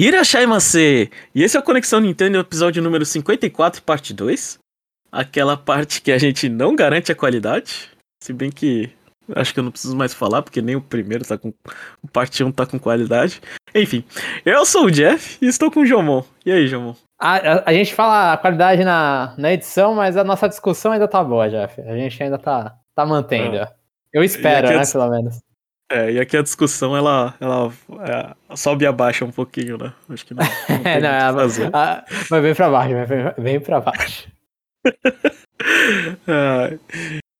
Irashaimase! E esse é o Conexão Nintendo, episódio número 54, parte 2. Aquela parte que a gente não garante a qualidade. Se bem que acho que eu não preciso mais falar, porque nem o primeiro tá com. O parte 1 tá com qualidade. Enfim, eu sou o Jeff e estou com o Jomon. E aí, Jomon? A, a, a, gente fala a qualidade na, na edição, mas a nossa discussão ainda tá boa, Jeff. A gente ainda tá, tá mantendo. Ah. Eu espero, né, pelo menos. É, e aqui a discussão ela, ela é, sobe e abaixa um pouquinho, né? Acho que não. não é, não, fazer. A, vai bem pra baixo, vai bem pra baixo. é,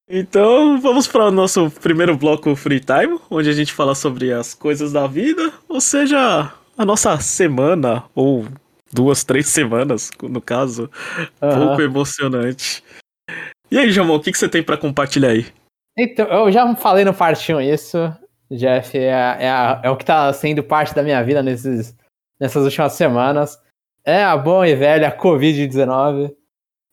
então vamos para o nosso primeiro bloco Free Time, onde a gente fala sobre as coisas da vida, ou seja, a nossa semana, ou duas, três semanas, no caso, um pouco emocionante. E aí, Jamon, o que, que você tem para compartilhar aí? Então, eu já falei no partinho isso, Jeff, é, é, é o que está sendo parte da minha vida nesses, nessas últimas semanas. É a boa e velha Covid-19.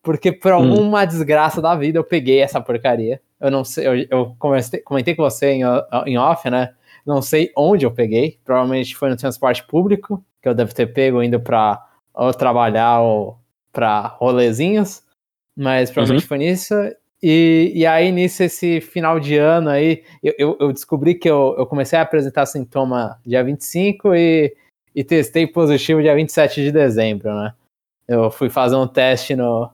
Porque por hum. alguma hum. desgraça da vida eu peguei essa porcaria. Eu não sei, eu, eu comecei, comentei com você em, em off, né? Não sei onde eu peguei. Provavelmente foi no transporte público, que eu devo ter pego indo pra ou trabalhar ou pra rolezinhos. Mas provavelmente uhum. foi nisso. E, e aí, nisso, esse final de ano aí, eu, eu descobri que eu, eu comecei a apresentar sintoma dia 25 e, e testei positivo dia 27 de dezembro, né? Eu fui fazer um teste no,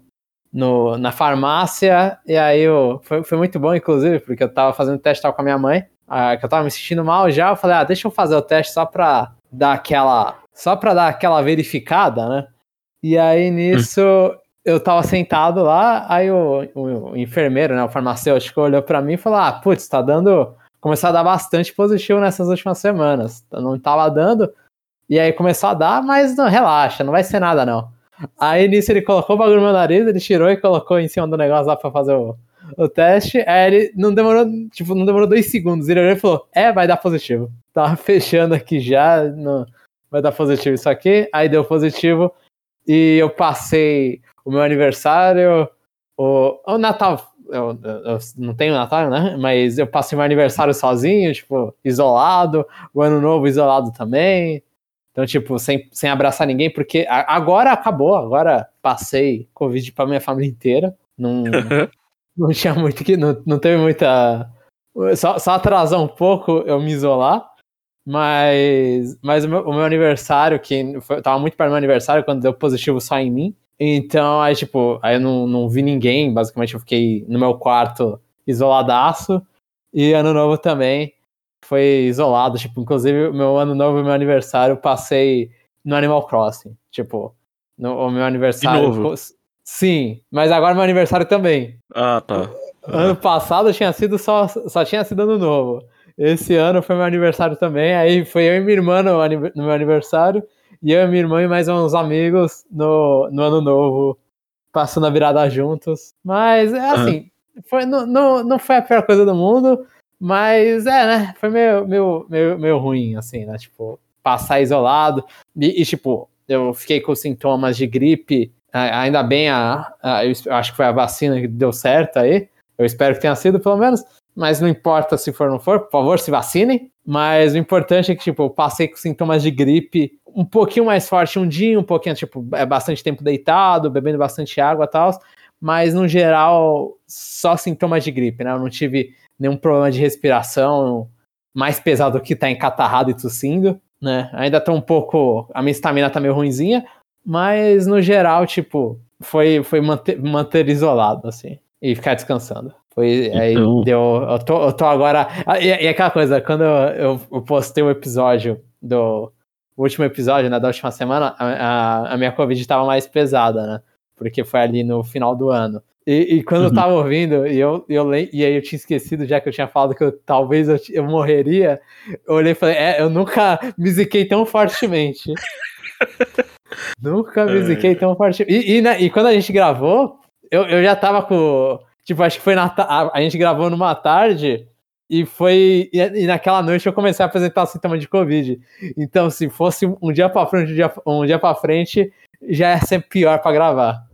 no, na farmácia e aí eu, foi, foi muito bom, inclusive, porque eu tava fazendo teste com a minha mãe, ah, que eu tava me sentindo mal já, eu falei, ah, deixa eu fazer o teste só pra dar aquela, só pra dar aquela verificada, né? E aí nisso eu tava sentado lá, aí o, o, o, enfermeiro, né, o farmacêutico, olhou para mim e falou: Ah, putz, tá dando. Começou a dar bastante positivo nessas últimas semanas. Não tava dando. E aí começou a dar, mas não, relaxa, não vai ser nada não. Aí nisso ele colocou o bagulho no meu nariz, ele tirou e colocou em cima do negócio lá pra fazer o, o teste. Aí ele não demorou, tipo, não demorou dois segundos. Ele olhou e falou: É, vai dar positivo. Tava fechando aqui já, não, vai dar positivo isso aqui. Aí deu positivo. E eu passei o meu aniversário, o, o Natal. Eu, eu, não tenho Natal, né? Mas eu passei meu aniversário sozinho, tipo, isolado, o ano novo isolado também. Então, tipo, sem, sem abraçar ninguém, porque agora acabou, agora passei Covid pra minha família inteira. Não, não tinha muito que. Não, não teve muita. Só, só atrasar um pouco eu me isolar. Mas, mas o meu, o meu aniversário, que foi, tava muito perto do meu aniversário, quando deu positivo só em mim. Então, aí, tipo, aí eu não, não vi ninguém, basicamente eu fiquei no meu quarto isoladaço. E ano novo também foi isolado, tipo, inclusive meu ano novo e meu aniversário eu passei no Animal Crossing. Tipo, no, o meu aniversário. De novo? Sim, mas agora meu aniversário também. Ah, tá. Ano passado tinha sido só, só tinha sido ano novo. Esse ano foi meu aniversário também. Aí foi eu e minha irmã no, no meu aniversário. E eu, minha irmã e mais uns amigos no, no ano novo, passando a virada juntos. Mas é assim, uhum. foi, não, não, não foi a pior coisa do mundo, mas é, né? Foi meio, meio, meio, meio ruim, assim, né? Tipo, passar isolado. E, e, tipo, eu fiquei com sintomas de gripe. Ainda bem, a, a, eu acho que foi a vacina que deu certo aí. Eu espero que tenha sido, pelo menos. Mas não importa se for ou não for, por favor, se vacinem. Mas o importante é que, tipo, eu passei com sintomas de gripe um pouquinho mais forte um dia, um pouquinho, tipo, é bastante tempo deitado, bebendo bastante água e tal, mas no geral, só sintomas de gripe, né? Eu não tive nenhum problema de respiração mais pesado que tá encatarrado e tossindo, né? Ainda tô um pouco. A minha estamina tá meio ruimzinha, mas no geral, tipo, foi, foi manter, manter isolado, assim, e ficar descansando. Foi, então... aí deu. Eu tô, eu tô agora. E, e aquela coisa, quando eu, eu postei o um episódio do último episódio, né, da última semana, a, a, a minha Covid estava mais pesada, né? Porque foi ali no final do ano. E, e quando uhum. eu tava ouvindo, e, eu, eu, e aí eu tinha esquecido, já que eu tinha falado que eu, talvez eu, eu morreria, eu olhei e falei, é, eu nunca me ziquei tão fortemente. nunca me ziquei tão fortemente. E, e, né, e quando a gente gravou, eu, eu já tava com. Tipo, acho que foi na. A, a gente gravou numa tarde. E foi. E, naquela noite eu comecei a apresentar sintoma de Covid. Então, se fosse um dia para frente, um dia, um dia para frente, já ia ser pior para gravar.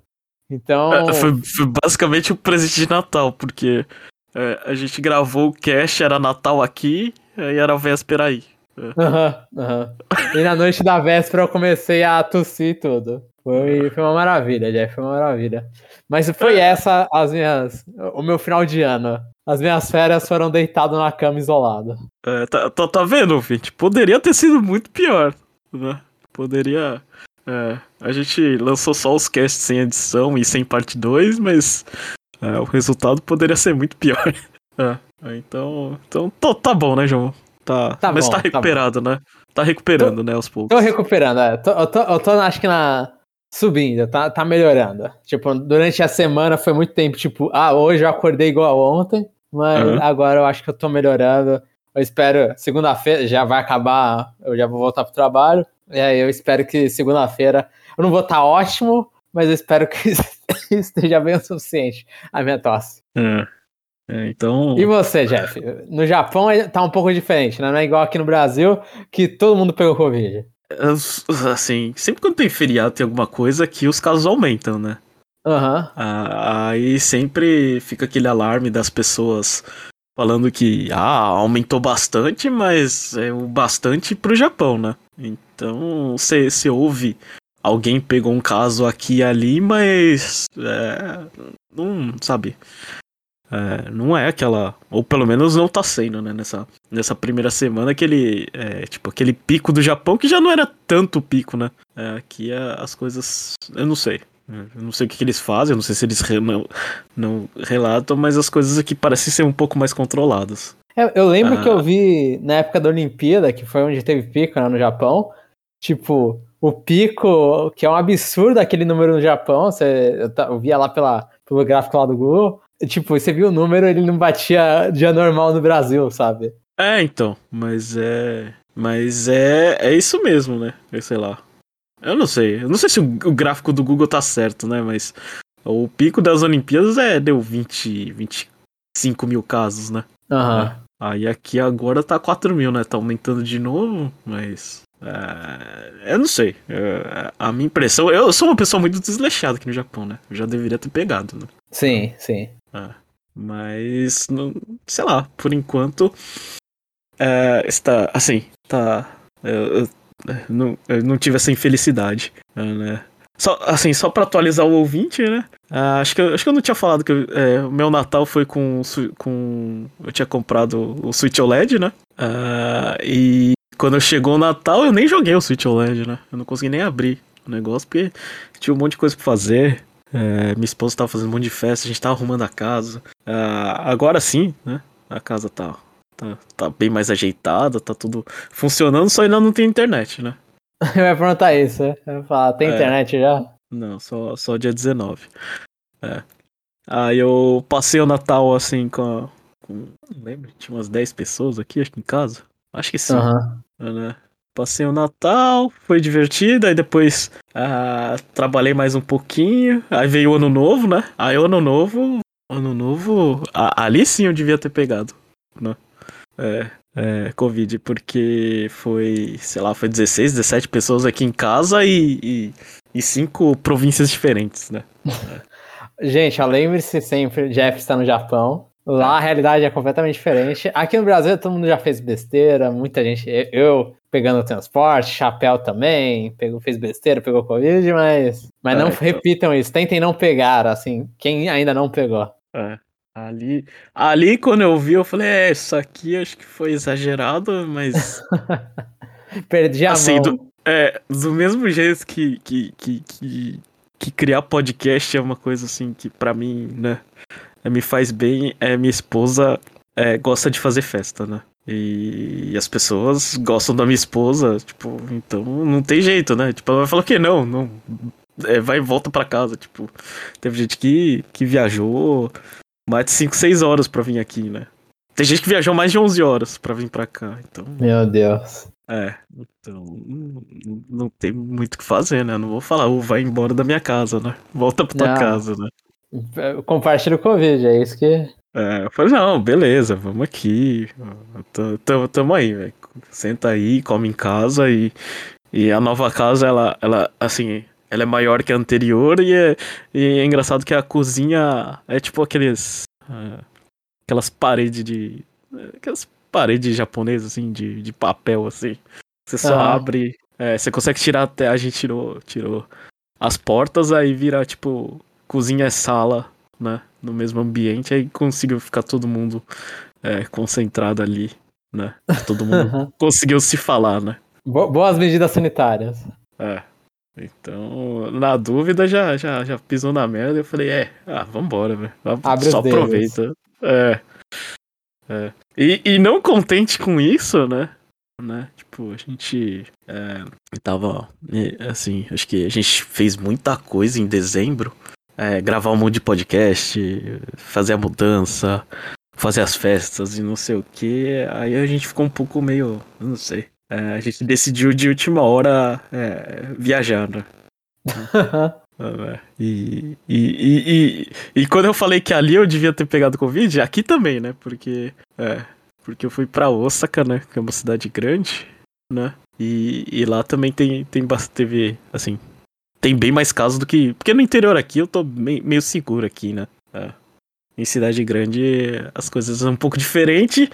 Então. É, foi, foi, basicamente o um presente de Natal, porque é, a gente gravou o cast, era Natal aqui, e era véspera aí. Aham, aham. E na noite da véspera eu comecei a tossir tudo. Foi, foi uma maravilha, Jeff, foi uma maravilha. Mas foi essa as minhas. O meu final de ano. As minhas férias foram deitado na cama isolado. É, tá, tá, tá vendo, ouvinte? Poderia ter sido muito pior, né? Poderia. É, a gente lançou só os casts sem edição e sem parte 2, mas é, o resultado poderia ser muito pior. É, então, então tá, tá bom, né, João? Tá, Tá mas bom, tá tá recuperado, né? Tá recuperando, né, aos poucos. Tô recuperando, é. Tô- eu, tô, eu tô, acho que na. Subindo, tá, tá melhorando. Tipo, durante a semana foi muito tempo, tipo, ah, hoje eu acordei igual ontem, mas Aham. agora eu acho que eu tô melhorando. Eu espero, segunda-feira já vai acabar, eu já vou voltar pro trabalho. E aí eu espero que segunda-feira eu não vou estar ótimo, mas eu espero que esteja bem o suficiente a minha tosse. É. É, então. E você, Jeff? No Japão é- tá um pouco diferente, né? Não é igual aqui no Brasil, que todo mundo pegou Covid. Assim, sempre quando tem feriado, tem alguma coisa que os casos aumentam, né? Aham. Ah, Aí sempre fica aquele alarme das pessoas falando que ah, aumentou bastante, mas é o bastante pro Japão, né? Então você ouve alguém pegou um caso aqui e ali, mas é, não sabe. É, não é aquela, ou pelo menos não tá sendo, né? Nessa, nessa primeira semana aquele, é, tipo aquele pico do Japão que já não era tanto pico, né? É, aqui as coisas, eu não sei. Eu não sei o que, que eles fazem, eu não sei se eles re- não, não relatam, mas as coisas aqui parecem ser um pouco mais controladas. Eu, lembro Ah. que eu vi na época da Olimpíada, que foi onde teve pico né, no Japão. Tipo, o pico, que é um absurdo aquele número no Japão. Você, eu, eu via lá pela, pelo gráfico lá do Google. Tipo, você viu o número, ele não batia dia normal no Brasil, sabe? É, então, mas é. Mas é, é isso mesmo, né? Eu sei lá. Eu não sei. Eu não sei se o, o gráfico do Google tá certo, né? Mas o pico das Olimpíadas é, deu 20, 25 mil casos, né? Aham. Aí aqui agora tá 4 mil, né? Tá aumentando de novo, mas. é, eu não sei. É, a minha impressão. Eu sou uma pessoa muito desleixada aqui no Japão, né? Eu já deveria ter pegado, né? Sim, sim. Mas, não- sei lá, por enquanto. É, está. Assim, tá. Eu, eu- não, eu não tive essa infelicidade, é, né? Só, assim, só pra atualizar o ouvinte, né? Ah, acho, que, eu- acho que eu não tinha falado que é, o meu Natal foi com, com. Eu tinha comprado o Switch OLED, né? Ah, e quando chegou o Natal, eu nem joguei o Switch OLED, né? Eu não consegui nem abrir o negócio, porque tinha um monte de coisa pra fazer. É, minha esposa tava fazendo um monte de festa, a gente tava arrumando a casa. Ah, agora sim, né? A casa tá, tá, tá bem mais ajeitada, tá tudo funcionando, só ainda não tem internet, né? Eu ia perguntar isso. né? Eu ia falar, tem É. internet já? Não, só, só dia 19. É. Aí eu passei o Natal assim com. a- com não lembro, tinha umas 10 pessoas aqui, acho que em casa. Acho que sim. Aham. né? Passei o Natal, foi divertido, aí depois ah, trabalhei mais um pouquinho, aí veio o Ano Novo, né? Aí o Ano Novo, Ano Novo, ali sim eu devia ter pegado, né? É, é, Covid, porque foi, sei lá, foi 16, 17 pessoas aqui em casa e, e, e cinco províncias diferentes, né? Gente, lembre-se sempre, Jeff está no Japão. Lá a realidade é completamente diferente. Aqui no Brasil todo mundo já fez besteira, muita gente, eu- pegando o transporte, chapéu também, pegou, fez besteira, pegou Covid, mas, mas É, não então. repitam isso, tentem não pegar, assim, quem ainda não pegou. É. Ali, ali quando eu vi, eu falei, é, isso aqui acho que foi exagerado, mas Perdi a Assim, mão. do, é, do mesmo jeito que, que, que, que, que criar podcast é uma coisa assim que pra mim, né, me faz bem, é minha esposa é, gosta de fazer festa, né? E, as pessoas gostam da minha esposa, tipo, então não tem jeito, né? Tipo, ela vai falar que não, não. é, vai e volta pra casa, tipo. Teve gente que, que viajou mais de 5, 6 horas pra vir aqui, né? Tem gente que viajou mais de 11 horas pra vir pra cá, então. Meu Deus. É, então não, não tem muito o que fazer, né? Não vou falar, "Ô, vai embora da minha casa, né? Volta pra tua Não. casa, né? Compartilha o Covid, é isso que. É, eu falei, não, beleza, vamos aqui. Tamo, tamo, aí, velho. Senta aí, come em casa e, e a nova casa, ela, ela, assim, ela é maior que a anterior e é, e é engraçado que a cozinha é tipo aqueles. ah, aquelas paredes de. Aquelas paredes japonesas, assim, de, de papel, assim. Você só Aham. abre. é, você consegue tirar até. A gente tirou, tirou as portas, aí vira, tipo, cozinha e sala, né? No mesmo ambiente, aí conseguiu ficar todo mundo é, concentrado ali, né? Todo mundo conseguiu se falar, né? Bo- boas medidas sanitárias. É. Então, na dúvida, já, já, já pisou na merda. Eu falei, é, ah, vambora, velho. Abre Só aproveita. É. É. E, e não contente com isso, né? né? Tipo, a gente é, tava, é, assim, acho que a gente fez muita coisa em dezembro. É, gravar um monte de podcast, fazer a mudança, fazer as festas e não sei o que. Aí a gente ficou um pouco meio, eu não sei. É, a gente decidiu de última hora é, viajar, né? É, E, e, e, e, e quando eu falei que ali eu devia ter pegado Covid, aqui também, né? Porque, é, porque eu fui pra Osaka, né? Que é uma cidade grande, né? E, e lá também tem, tem bastante, teve, assim, tem bem mais casos do que... Porque no interior aqui eu tô meio, meio seguro aqui, né? É. Em cidade grande as coisas são um pouco diferentes,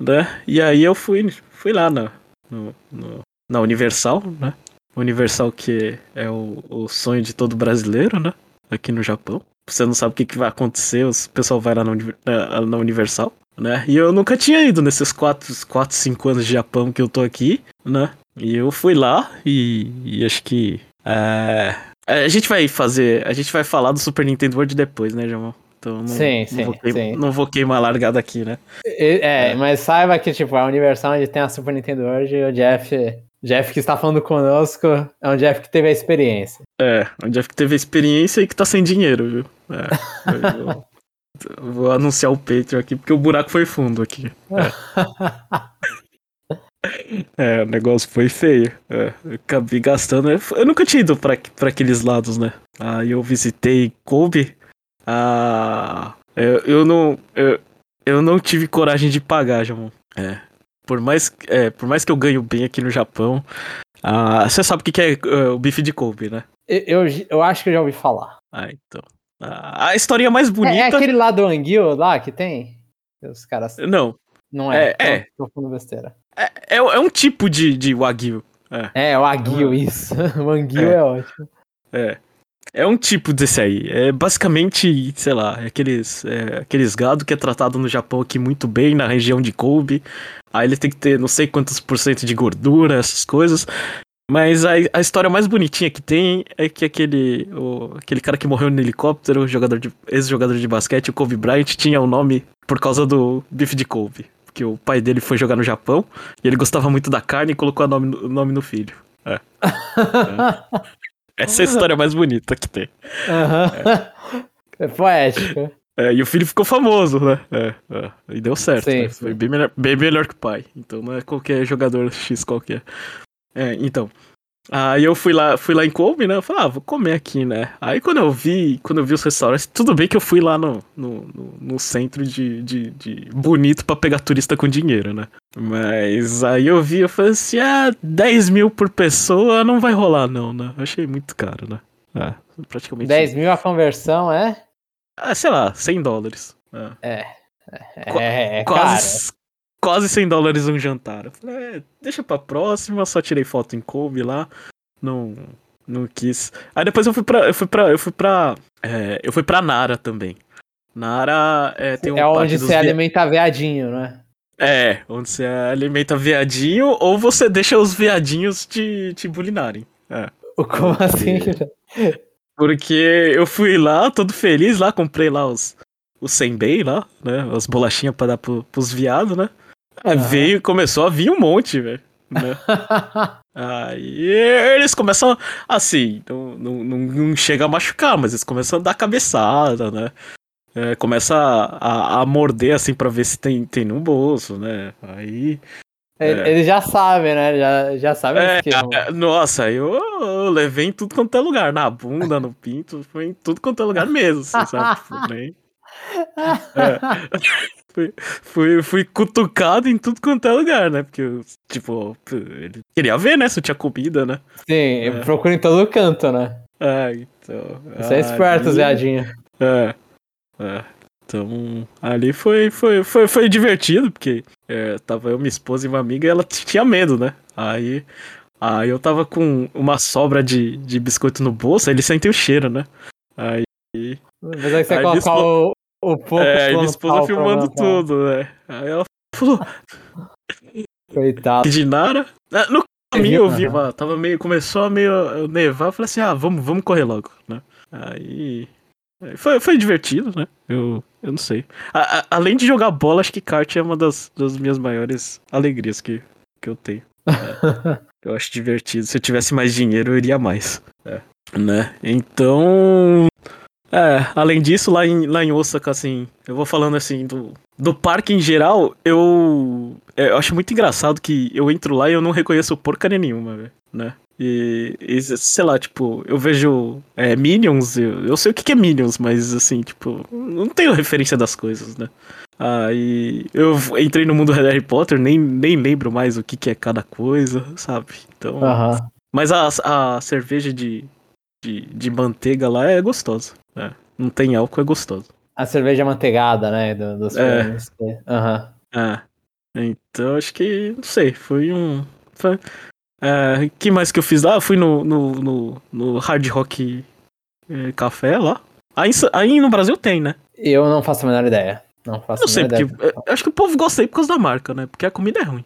né? E aí eu fui, fui lá na, no, no- na Universal, né? Universal que é o, o sonho de todo brasileiro, né? Aqui no Japão. Você não sabe o que, que vai acontecer, o pessoal vai lá na, na Universal, né? E eu nunca tinha ido nesses 4, 4 5 anos de Japão que eu tô aqui, né? E eu fui lá e, e acho que. É, a gente vai fazer. A gente vai falar do Super Nintendo World depois, né, Jamal? Então não, Sim, não, sim, vou queimar, sim. não vou queimar a largada aqui, né? E- É, mas saiba que, tipo, a Universal onde tem a Super Nintendo hoje, o Jeff, Jeff que está falando conosco, é um Jeff que teve a experiência. É, o Jeff que teve a experiência e que tá sem dinheiro, viu? É, eu vou, eu vou anunciar o Patreon aqui, porque o buraco foi fundo aqui. É, é o negócio foi feio. É, eu acabei gastando. Eu, nunca tinha ido pra, pra aqueles lados, né? Aí eu visitei Kobe. Ah, eu, eu não. Eu, eu não tive coragem de pagar, Jamon. É. Por mais, é, por mais que eu ganho bem aqui no Japão. Ah, você sabe o que, que é é, o bife de Kobe, né? Eu, eu, eu acho que eu já ouvi falar. Ah, então. Ah, a historinha mais É, é bonita. aquele lá do Anguil lá que tem? Os caras. Não, Não é? É, é. Tô, tô falando besteira. É, é, é um tipo de, de Wagyu. É, o Aguil, isso. O Anguil É. é, ótimo. É. É um tipo desse aí. É basicamente, sei lá, é aqueles, é, aqueles gado que é tratado no Japão aqui muito bem, na região de Kobe. Aí ele tem que ter não sei quantos por cento de gordura, essas coisas. Mas a, a história mais bonitinha que tem é que aquele, o, aquele cara que morreu no helicóptero, jogador de, ex-jogador de basquete, o Kobe Bryant, tinha o nome por causa do bife de Kobe. Porque o pai dele foi jogar no Japão e ele gostava muito da carne e colocou o nome, no- o nome no filho. É. Essa é a história mais bonita que tem. Aham. É poético. É, e o filho ficou famoso, né? É, é, e deu certo. Sim, né? Foi bem melhor, bem melhor que o pai. Então não é qualquer jogador X qualquer. É, então. Aí eu fui lá, fui lá em Kobe, né? Eu falei, ah, vou comer aqui, né? Aí quando eu vi, quando eu vi os restaurantes, tudo bem que eu fui lá no, no, no, no centro de, de, de bonito pra pegar turista com dinheiro, né? Mas aí eu vi, eu falei assim, ah, 10 mil por pessoa não vai rolar, não, né? Eu achei muito caro, né? É, praticamente. 10 mil a conversão é? Ah, sei lá, 100 dólares. É. É, é, é caro. quase, quase 100 dólares um jantar. Eu falei, é, deixa pra próxima, só tirei foto em Kobe lá. Não, não quis. Aí depois eu fui pra. Eu fui pra. Eu fui pra. é, eu fui pra Nara também. Nara é, tem um é onde você via- alimenta veadinho, né? É, onde você alimenta viadinho ou você deixa os viadinhos te, te bulinarem. É. Como assim? Porque eu fui lá, todo feliz lá, comprei lá os, os senbei lá, né? As bolachinhas pra dar pro, pros viados, né? Aham. veio, começou a vir um monte, velho. Né? Aí eles começam, assim, não, não, não, não chega a machucar, mas eles começam a dar cabeçada, né? É, começa a, a, a morder, assim, pra ver se tem, tem no bolso, né? Aí... Ele, É. ele já sabe, né? Já, já sabe o É, é, nossa, eu, eu levei em tudo quanto é lugar, na bunda, no pinto, foi em tudo quanto é lugar mesmo, assim, sabe? Tipo, nem- É. Fui, fui, fui cutucado em tudo quanto é lugar, né? Porque, tipo, ele queria ver, né? Se eu tinha comida, né? Sim, procura em todo canto, né? É, então. Você é esperto, aí- Zeadinho. É. é. Então, ali foi, foi, foi, foi divertido, porque é, tava eu, minha esposa e uma amiga e ela tinha medo, né? Aí, aí eu tava com uma sobra de, de biscoito no bolso, aí ele sentiu o cheiro, né? Aí. Mas aí você Aí colocar o, o pouco é, minha esposa filmando tudo, né? Aí ela falou, Coitado. de Nara. Ah, No caminho eu vi, ó, tava meio, começou a meio nevar, eu falei assim, ah, vamos, vamos correr logo, né? Aí, aí foi, foi divertido, né? Eu, eu não sei. A- a- além de jogar bola, acho que kart é uma das, das minhas maiores alegrias que, que eu tenho. É, eu acho divertido. Se eu tivesse mais dinheiro, eu iria mais. É, né? Então, é, além disso, lá em, lá em Osaka, assim, eu vou falando assim, do, do parque em geral, eu, é, eu acho muito engraçado que eu entro lá e eu não reconheço porcaria nenhuma, velho, né? E, e, sei lá, tipo, eu vejo é, Minions, eu, eu sei o que, que é Minions, mas assim, tipo, não tenho referência das coisas, né? Aí eu entrei no mundo do Harry Potter, nem, nem lembro mais o que, que é cada coisa, sabe? Então. Aham. Mas a, a cerveja de, de, de manteiga lá é gostosa. Né? Não tem álcool, é gostoso. A cerveja manteigada, né? Do, dos É. filmes. Aham. É. Então acho que. Não sei, foi um. Foi, é, que mais que eu fiz lá? Eu fui no, no, no, no Hard Rock é, Café lá. Aí, aí no Brasil tem, né? Eu não faço a menor ideia. Não faço Eu sei, a menor porque. ideia. eu acho que o povo gosta aí por causa da marca, né? Porque a comida é ruim.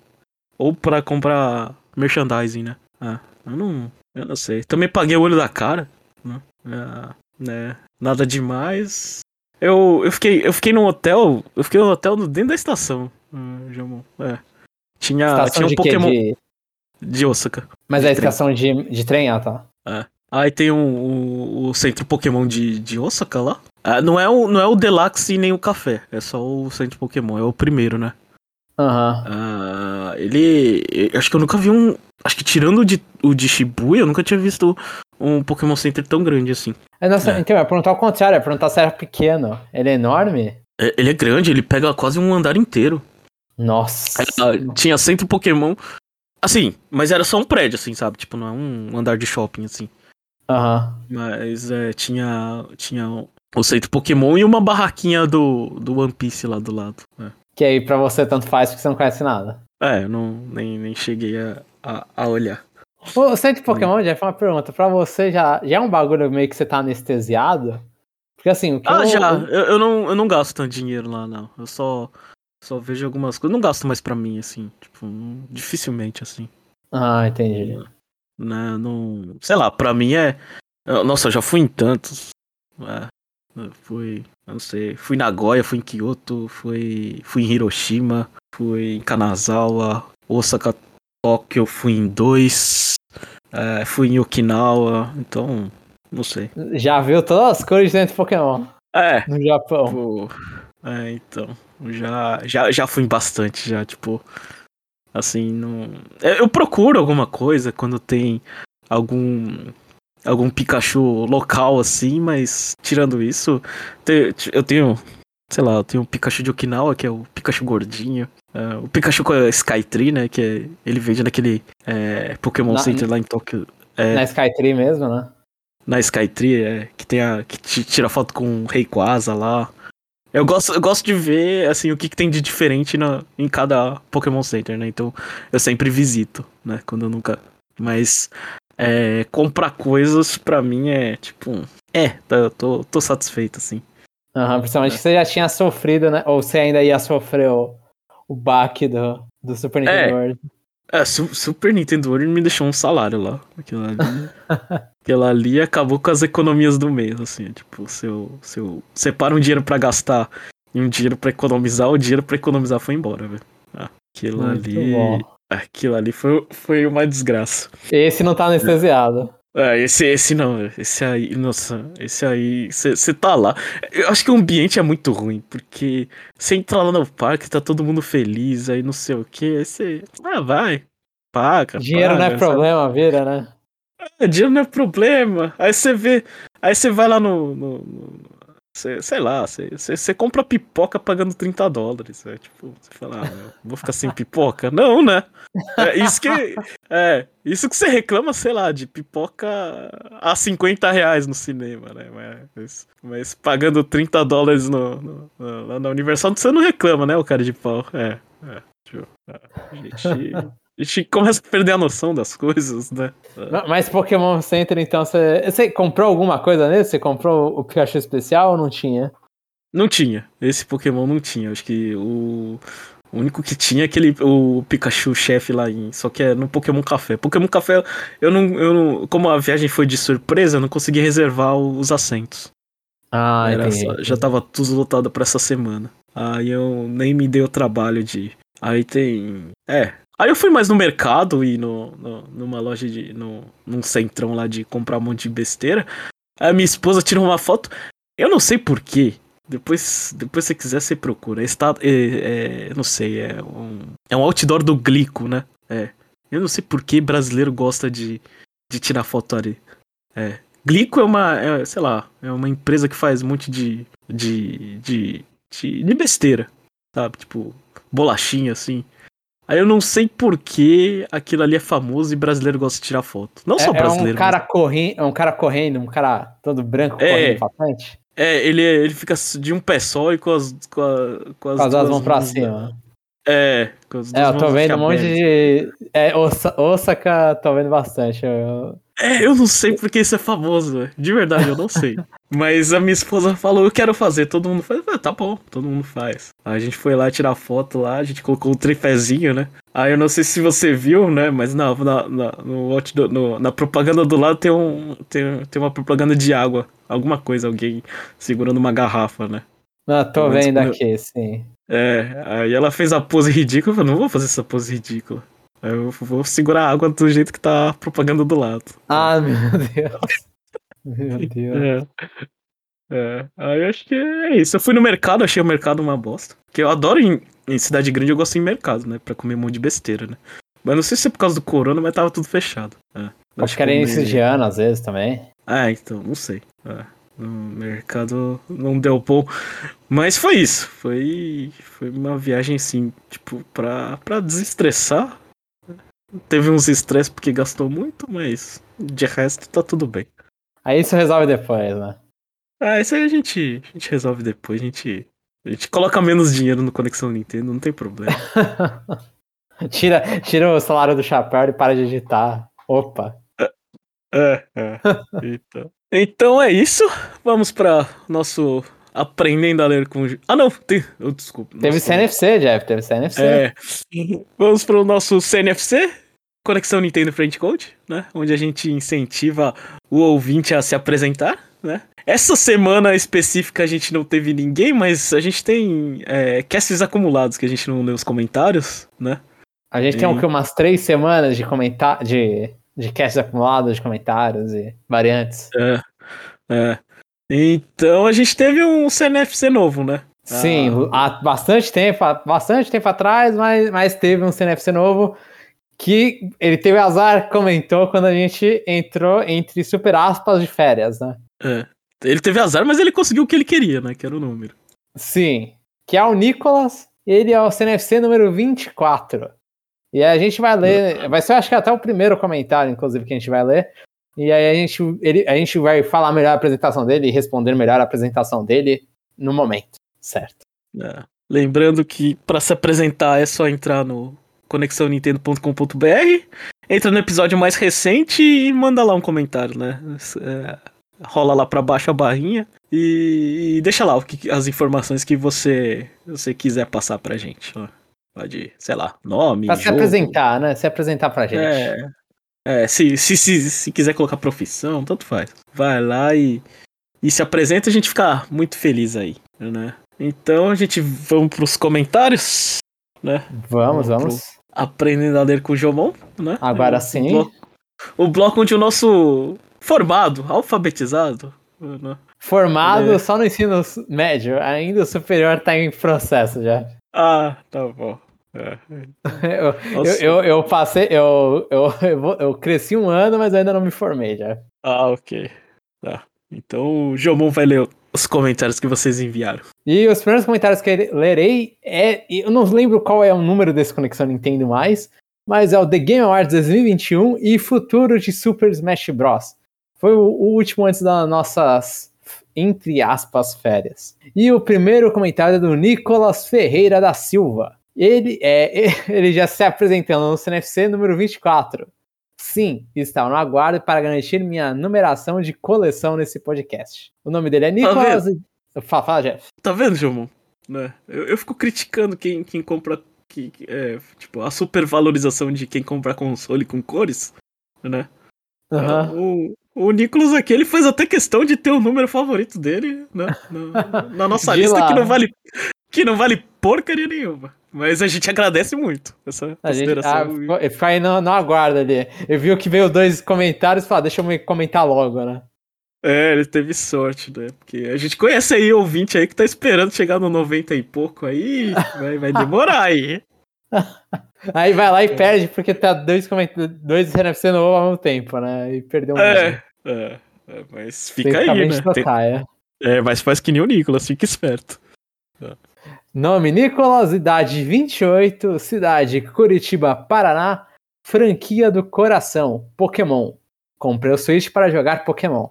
Ou pra comprar merchandising, né? Ah, eu não. Eu não sei. Também paguei o olho da cara, né? Ah, né? Nada demais. Eu, eu fiquei eu fiquei num hotel. Eu fiquei num hotel dentro da estação. hum, Jamon. É. Tinha, Estação tinha um? Pokémon De- de Osaka. Mas de é a trem. estação de, de trem, ah, tá. Aí tem um, o, o centro Pokémon de, de Osaka lá. Ah, não, é o, não é o Deluxe e nem o café. É só o centro Pokémon. É o primeiro, né? Aham. Ah, ele. Acho que eu nunca vi um. Acho que tirando o de, o de Shibuya, eu nunca tinha visto um Pokémon Center tão grande assim. É, nossa, É. Então, ia perguntar ao contrário, ia perguntar se era pequeno. Ele é enorme? É- Ele é grande, ele pega quase um andar inteiro. Nossa. Ah, tinha centro Pokémon. Assim, mas era só um prédio, assim, sabe? Tipo, não é um andar de shopping, assim. Aham. Mas é, tinha. Tinha o centro Pokémon e uma barraquinha do, do One Piece lá do lado. É, Que aí pra você tanto faz porque você não conhece nada. É, eu não, nem, nem cheguei a, a, a olhar. O centro de Pokémon, Jeff, uma pergunta. Pra você já, já é um bagulho meio que você tá anestesiado? Porque assim, o que Ah, eu, já. Eu, eu não, eu não gasto tanto dinheiro lá, não. Eu só, só vejo algumas coisas. Não gasto mais pra mim, assim. Tipo, dificilmente, assim. Ah, entendi. Né? Não, sei lá, pra mim é. Nossa, eu já fui em tantos. É, fui. Eu não sei. Fui em Nagoya, fui em Kyoto, fui, fui em Hiroshima, fui em Kanazawa, Osaka, Tóquio, fui em dois. É, fui em Okinawa, então. Não sei. Já viu todas as cores dentro de Pokémon É, no Japão. Pô, é, então. Já, já, já fui em bastante, já, tipo. Assim, não. é, Eu procuro alguma coisa quando tem algum. Algum Pikachu local, assim, mas tirando isso, eu tenho. Sei lá, eu tenho o Pikachu de Okinawa, que é o Pikachu gordinho. É, o Pikachu com a Skytree, né? Que é, ele vende naquele é, Pokémon Na- Center lá em Tóquio. É, Na Skytree mesmo, né? na Skytree, é, que tem a. que tira foto com o Rayquaza lá. Eu gosto, eu gosto de ver assim o que, que tem de diferente na, em cada Pokémon Center, né? Então eu sempre visito, né? Quando eu nunca. Mas é, comprar coisas pra mim é tipo. É, tá, eu tô, tô satisfeito, assim. Aham, principalmente que você já tinha sofrido, né? Ou você ainda ia sofrer o, o baque do, do Super Nintendo É. World. É, Su- Super Nintendo World me deixou um salário lá. Aquilo ali. aquilo ali acabou com as economias do mês, assim. Tipo, se eu, se eu separo um dinheiro pra gastar e um dinheiro pra economizar, o dinheiro pra economizar foi embora, velho. Ah, aquilo Muito ali. bom. Aquilo ali foi, foi uma desgraça. Esse não tá anestesiado. É, esse, esse não, esse aí, nossa, esse aí, você tá lá. Eu acho que o ambiente é muito ruim, porque você entra lá no parque, tá todo mundo feliz, aí não sei o que, aí você. Ah, vai. Paga. Dinheiro não paga, é sabe? problema, vira, né? É, dinheiro não é problema. Aí você vê. Aí você vai lá no. no- no- Você, sei lá, você, compra pipoca pagando 30 dólares. É, tipo, você fala, ah, vou ficar sem pipoca? Não, né? É, isso que. É, isso que você reclama, sei lá, de pipoca a 50 reais no cinema, né? Mas, mas pagando 30 dólares no, no, no, lá na Universal, você não reclama, né, o cara de pau? É, é. Tipo, a gente. A gente começa a perder a noção das coisas, né? Mas Pokémon Center, então, você, você comprou alguma coisa nele? Você comprou o Pikachu especial ou não tinha? Não tinha. Esse Pokémon não tinha. Acho que o, o único que tinha é aquele o Pikachu chefe lá em. Só que é no Pokémon Café. Pokémon Café, eu não, eu não. Como a viagem foi de surpresa, eu não consegui reservar os assentos. Ah, Era, entendi. Já tava tudo lotado pra essa semana. Aí eu nem me dei o trabalho de. Aí tem. É, Aí eu fui mais no mercado e no, no, numa loja de. No, num centrão lá de comprar um monte de besteira. Aí a minha esposa tirou uma foto. Eu não sei porquê. Depois, depois se quiser, você procura. Está, é, é, não sei, é um, é um outdoor do Glico, né? É. Eu não sei por que brasileiro gosta de, de tirar foto ali. É. Glico é uma, é, sei lá, é uma empresa que faz um monte de, de, de, de, de besteira, sabe? Tipo, bolachinha assim. Aí eu não sei por que aquilo ali é famoso e brasileiro gosta de tirar foto. Não é, só brasileiro. É um cara, mas... correndo, é um cara correndo, um cara todo branco é, correndo bastante. É, ele, ele fica de um pé só e com as, com, a, com as, com as duas mãos pra cima. É, com as duas É, eu tô vendo um monte de. É, Osaka, tô vendo bastante. Eu... É, eu não sei porque isso é famoso, de verdade, eu não sei. Mas a minha esposa falou, eu quero fazer, todo mundo faz. Ah, tá bom, todo mundo faz. Aí a gente foi lá tirar foto lá, a gente colocou o tripézinho, né? Aí eu não sei se você viu, né? Mas na, na, na, no, no, na propaganda do lado tem, um, tem, tem uma propaganda de água. Alguma coisa, alguém segurando uma garrafa, né? Ah, tô vendo aqui, sim. É, aí ela fez a pose ridícula, eu falei, não vou fazer essa pose ridícula. Eu vou segurar a água do jeito que tá a propaganda do lado. Ah, meu Deus. Meu Deus. É. É, aí eu acho que é isso. Eu fui no mercado, achei o mercado uma bosta. Porque eu adoro em, em cidade grande, eu gosto em mercado, né? Pra comer um monte de besteira, né? Mas não sei se é por causa do corona, mas tava tudo fechado. É. Acho que era início de ano, às vezes, também. Ah, então, não sei. É. No mercado não deu bom. Mas foi isso. Foi, foi uma viagem, assim, tipo, pra, pra desestressar. Teve uns estresses porque gastou muito, mas de resto tá tudo bem. Aí isso resolve depois, né? Ah, isso aí a gente, a gente resolve depois. A gente, a gente coloca menos dinheiro no Conexão Nintendo, não tem problema. tira, tira o salário do chapéu e para de digitar. Opa. É, é. então. então é isso. Vamos para nosso aprendendo a ler com. Ah, não, tem. Oh, desculpa. Teve nosso... CNFC, Jeff, teve CNFC. É. Vamos para o nosso CNFC, Conexão Nintendo Friend Code, né? Onde a gente incentiva o ouvinte a se apresentar, né? Essa semana específica a gente não teve ninguém, mas a gente tem é, casts acumulados que a gente não lê os comentários, né? A gente e... tem o que, umas três semanas de comentar de, de casts acumulados, de comentários e variantes. É, é. Então a gente teve um CNFC novo, né? Sim, ah. há bastante tempo, bastante tempo atrás, mas, mas teve um CNFC novo que ele teve azar, comentou quando a gente entrou entre super aspas de férias, né? É. Ele teve azar, mas ele conseguiu o que ele queria, né? Que era o número. Sim. Que é o Nicolas, ele é o CNFC número 24. E a gente vai ler, vai ser acho que até o primeiro comentário, inclusive, que a gente vai ler. E aí a gente, ele, a gente vai falar melhor a apresentação dele e responder melhor a apresentação dele no momento, certo? É. Lembrando que para se apresentar é só entrar no conexãonintendo.com.br, entra no episódio mais recente e manda lá um comentário, né? É, rola lá para baixo a barrinha e, e deixa lá que, as informações que você, você quiser passar pra gente. Pode, sei lá, nome. Pra jogo. se apresentar, né? Se apresentar pra gente. É, é se, se, se, se quiser colocar profissão, tanto faz. Vai lá e, e se apresenta, a gente fica muito feliz aí, né? Então a gente vamos pros comentários, né? Vamos, vamos. Aprendendo a ler com o Jomon, né? Agora sim. O bloco, o bloco onde o nosso formado, alfabetizado. Né? Formado é. só no ensino médio, ainda o superior tá em processo já. Ah, tá bom. É. eu, eu, eu, eu, passei, eu, eu, eu, cresci um ano, mas ainda não me formei já. Ah, ok. Tá. Então o Jomon vai ler os comentários que vocês enviaram. E os primeiros comentários que eu lerei é. Eu não lembro qual é o número desse Conexão Nintendo mais, mas é o The Game Awards 2021 e futuro de Super Smash Bros. Foi o, o último antes das nossas, entre aspas, férias. E o primeiro comentário é do Nicolas Ferreira da Silva. Ele, é, ele já se apresentando no CNFC número 24. Sim, está no aguardo para garantir minha numeração de coleção nesse podcast. O nome dele é Nicolas. Tá fala, fala, Jeff. Tá vendo, Jomon? Né? Eu, eu fico criticando quem, quem compra. Que, é, tipo, a supervalorização de quem compra console com cores, né? Uhum. O, o Nicolas aqui, ele faz até questão de ter o número favorito dele, né? Na, na nossa lista, lá. que não vale. Que não vale porcaria nenhuma. Mas a gente agradece muito essa a consideração. Gente, ah, fica aí no, no aguardo ali. Eu vi que veio dois comentários e falei, ah, deixa eu me comentar logo, né? É, ele teve sorte, né? Porque a gente conhece aí ouvinte aí que tá esperando chegar no 90 e pouco aí. Vai, vai demorar aí. aí vai lá e perde porque tá dois, dois NFC novo ao mesmo tempo, né? E perdeu um. É, é, é, mas fica aí, né? Tocar, Tem... é. é, mas faz que nem o Nicolas, fica esperto. É. Nome Nicolas, idade 28, cidade Curitiba, Paraná, franquia do coração, Pokémon. Comprei o Switch para jogar Pokémon.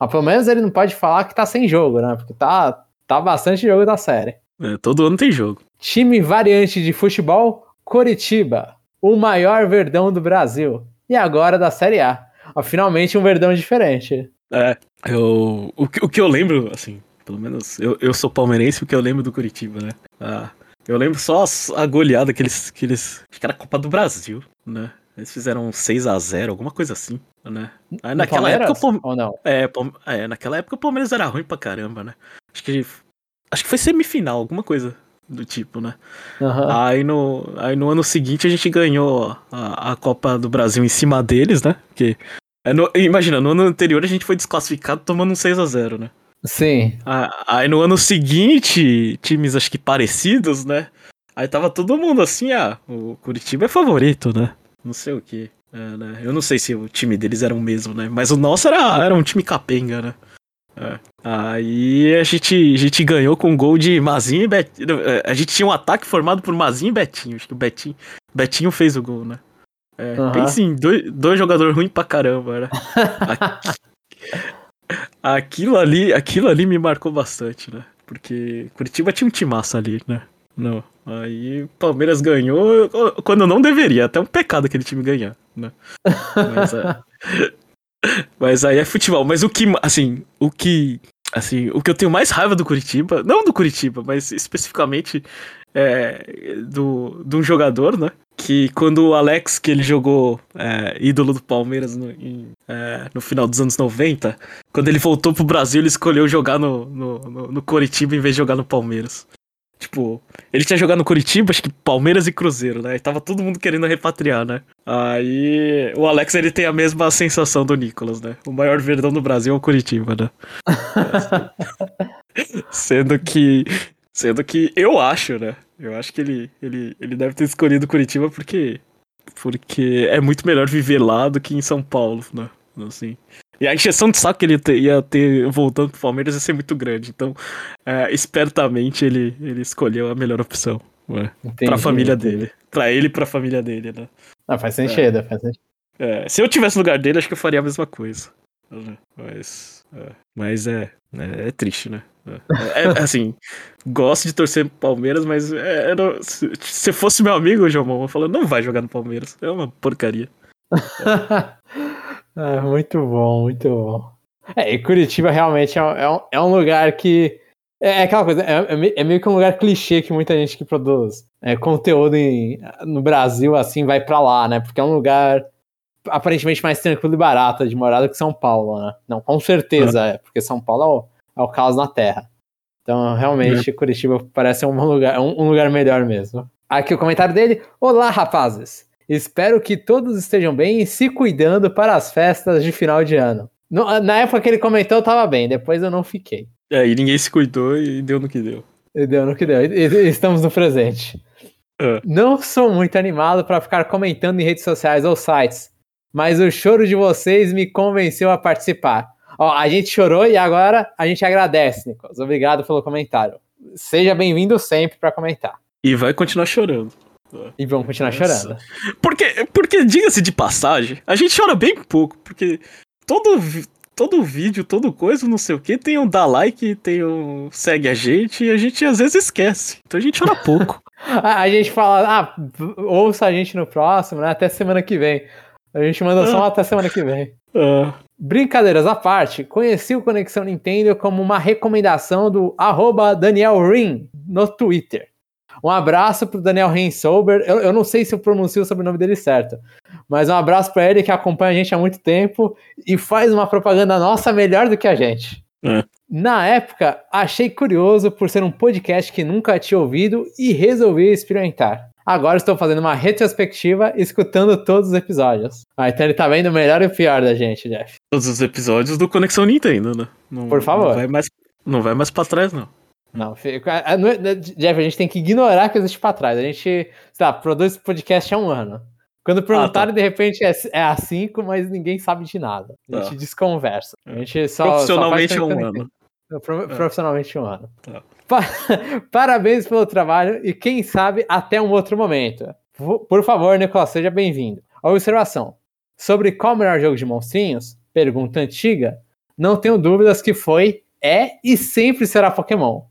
Mas pelo menos ele não pode falar que tá sem jogo, né? Porque tá, tá bastante jogo da série. É, todo ano tem jogo. Time variante de futebol, Curitiba, o maior verdão do Brasil. E agora da Série A. finalmente um verdão diferente. É, eu, o, o que eu lembro, assim, pelo menos eu, eu sou palmeirense porque eu lembro do Curitiba, né? Ah, eu lembro só a goleada que eles, que eles. Acho que era a Copa do Brasil, né? Eles fizeram 6 a 0 alguma coisa assim, né? Aí, naquela época. Palme... Ou não? É, é, naquela época o Palmeiras era ruim pra caramba, né? Acho que. Acho que foi semifinal, alguma coisa do tipo, né? Uhum. Aí, no, aí no ano seguinte a gente ganhou a, a Copa do Brasil em cima deles, né? Porque. É no, imagina, no ano anterior a gente foi desclassificado tomando um 6 a 0 né? Sim. Aí no ano seguinte, times acho que parecidos, né? Aí tava todo mundo assim, ah, o Curitiba é favorito, né? Não sei o que. É, né? Eu não sei se o time deles era o mesmo, né? Mas o nosso era, era um time capenga, né? É. Aí a gente, a gente ganhou com um gol de Mazinho e Betinho. É, a gente tinha um ataque formado por Mazinho e Betinho. Acho que o Betinho, Betinho fez o gol, né? É, uhum. Pense em dois, dois jogadores ruins pra caramba, né? Aquilo ali, aquilo ali me marcou bastante, né? Porque Curitiba tinha um timaço ali, né? Não. Aí Palmeiras ganhou quando não deveria, até um pecado aquele time ganhar, né? Mas, é... Mas aí é futebol. Mas o que, assim, o que, assim, o que eu tenho mais raiva do Curitiba, não do Curitiba, mas especificamente é, do, de um jogador, né? Que quando o Alex, que ele jogou é, ídolo do Palmeiras no, em, é, no, final dos anos 90, quando ele voltou pro Brasil, ele escolheu jogar no, no, no, no Coritiba em vez de jogar no Palmeiras. Tipo, ele tinha jogado no Curitiba, acho que Palmeiras e Cruzeiro, né? E tava todo mundo querendo repatriar, né? Aí o Alex ele tem a mesma sensação do Nicolas, né? O maior verdão do Brasil é o Curitiba, né? Sendo que. Sendo que eu acho, né? Eu acho que ele, ele, ele deve ter escolhido Curitiba porque, porque é muito melhor viver lá do que em São Paulo, né? Assim. E a injeção de saco que ele ia ter voltando pro Palmeiras ia ser muito grande. Então, é, espertamente, ele, ele escolheu a melhor opção. Né? Entendi, pra família dele. Pra ele e pra família dele, né? Ah, faz sentido, é. faz sentido. É, se eu tivesse no lugar dele, acho que eu faria a mesma coisa. Mas é, mas é, é, é triste, né? É, é, assim, gosto de torcer pro Palmeiras, mas é, não, se, se fosse meu amigo, João, eu falo, não vai jogar no Palmeiras. É uma porcaria. é, muito bom, muito bom. É, e Curitiba realmente é, é, um, é um lugar que. É, é aquela coisa, é, é, meio que um lugar clichê que muita gente que produz conteúdo em, no Brasil, assim, vai para lá, né? Porque é um lugar aparentemente mais tranquilo e barato de morar do que São Paulo, né? Não, com certeza é, porque São Paulo é o, é o caos na terra. Então, realmente, é. Curitiba parece um lugar, um, um lugar melhor mesmo. Aqui o comentário dele. Olá, rapazes! Espero que todos estejam bem e se cuidando para as festas de final de ano. No, na época que ele comentou, eu tava bem, depois eu não fiquei. É, e ninguém se cuidou e deu no que deu. E deu no que deu. E, estamos no presente. É. Não sou muito animado para ficar comentando em redes sociais ou sites, mas o choro de vocês me convenceu a participar. Ó, a gente chorou e agora a gente agradece, Nicolas. Obrigado pelo comentário. Seja bem-vindo sempre para comentar. E vai continuar chorando. E vamos continuar Nossa. chorando. Porque, porque diga-se de passagem, a gente chora bem pouco, porque todo, todo vídeo, todo coisa, não sei o que, tem um dá like, tem um segue a gente, e a gente às vezes esquece. Então a gente chora pouco. a gente fala, ah, ouça a gente no próximo, né? Até semana que vem. A gente manda só até semana que vem. Uh. Brincadeiras à parte, conheci o Conexão Nintendo como uma recomendação do arroba Daniel Rin no Twitter. Um abraço pro Daniel Rensober. Eu, eu não sei se eu pronuncio o sobrenome dele certo, mas um abraço para ele que acompanha a gente há muito tempo e faz uma propaganda nossa melhor do que a gente. É. Na época, achei curioso por ser um podcast que nunca tinha ouvido e resolvi experimentar. Agora estou fazendo uma retrospectiva escutando todos os episódios. Ah, então ele tá vendo o melhor e o pior da gente, Jeff. Todos os episódios do Conexão Nintendo, né? Não, por favor. Não vai mais, não vai mais pra trás, não. Não, Jeff, a gente tem que ignorar que existe pra trás. A gente, sei lá, produz podcast há um ano. Quando perguntaram, ah, tá. de repente é, é a cinco, mas ninguém sabe de nada. A gente tá. desconversa. A gente só. Profissionalmente só um ano. Pro, é. Profissionalmente um ano. Tá. Parabéns pelo trabalho e quem sabe até um outro momento. Por favor, Nicolas, seja bem-vindo. Observação. Sobre qual o melhor jogo de monstrinhos? Pergunta antiga. Não tenho dúvidas que foi, é e sempre será Pokémon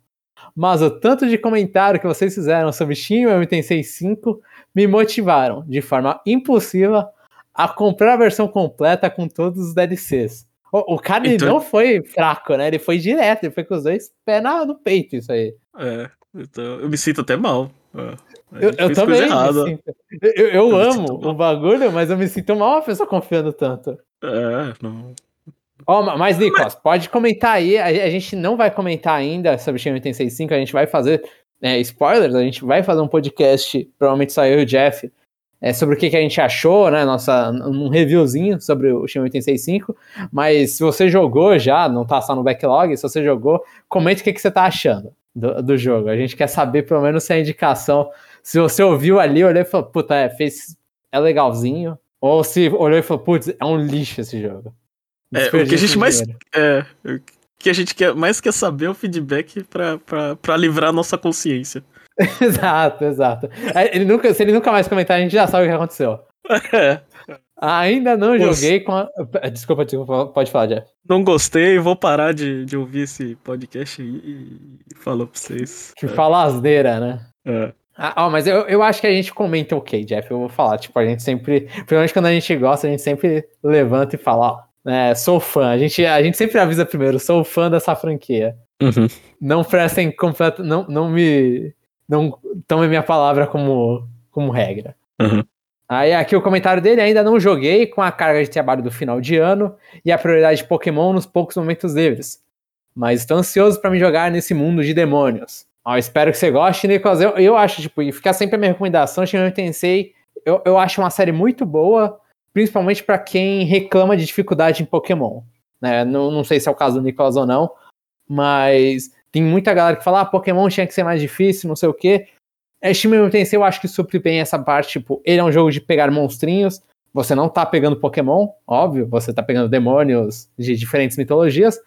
mas o tanto de comentário que vocês fizeram sobre Shin Megami Tensei 5 me motivaram, de forma impulsiva, a comprar a versão completa com todos os DLCs. O, o cara então... não foi fraco, né? Ele foi direto, ele foi com os dois pés no peito, isso aí. É, então, eu me sinto até mal. É. Eu, eu também. Eu, eu, eu amo o bagulho, mas eu me sinto mal uma pessoa confiando tanto. É, não. Oh, mas, Nicolas, pode comentar aí. A, gente não vai comentar ainda sobre Shin 865, a gente vai fazer é, spoilers, a gente vai fazer um podcast, provavelmente só eu e o Jeff, é, sobre o que, que a gente achou, né? Nossa, um reviewzinho sobre o Shin 865. Mas se você jogou já, não tá só no backlog, se você jogou, comente o que, que você tá achando do, do jogo. A gente quer saber, pelo menos, se a indicação. Se você ouviu ali, olhou e falou, puta, é, fez, é legalzinho. Ou se olhou e falou, putz, é um lixo esse jogo. É, o que a gente mais. É, o que a gente quer, mais quer saber é o feedback pra livrar a nossa consciência. exato, exato. É, ele nunca, se ele nunca mais comentar, a gente já sabe o que aconteceu. É. Ainda não joguei com a. Desculpa, desculpa, pode falar, Jeff. Não gostei, vou parar de, de ouvir esse podcast e, e falar pra vocês. Que é. fala asneira, né? É. Ah, oh, mas eu, eu acho que a gente comenta ok, Jeff. Eu vou falar. Tipo, a gente sempre. Principalmente quando a gente gosta, a gente sempre levanta e fala, ó, é, sou fã. A gente, a gente sempre avisa primeiro, sou fã dessa franquia. Uhum. Não prestem completo. Não, não me. Não tomem minha palavra como, como regra. Uhum. Aí aqui o comentário dele, ainda não joguei com a carga de trabalho do final de ano e a prioridade de Pokémon nos poucos momentos livres. Mas estou ansioso para me jogar nesse mundo de demônios. Ó, espero que você goste, Nicolas. Eu, eu acho, tipo, e ficar sempre a minha recomendação, Shin Tensei, eu, eu acho uma série muito boa principalmente para quem reclama de dificuldade em Pokémon. Né? Não, não sei se é o caso do Nicolas ou não, mas tem muita galera que fala, ah, Pokémon tinha que ser mais difícil, não sei o quê. É, Shin Megami Tensei eu acho que supre bem essa parte, tipo, ele é um jogo de pegar monstrinhos, você não tá pegando Pokémon, óbvio, você tá pegando demônios de diferentes mitologias,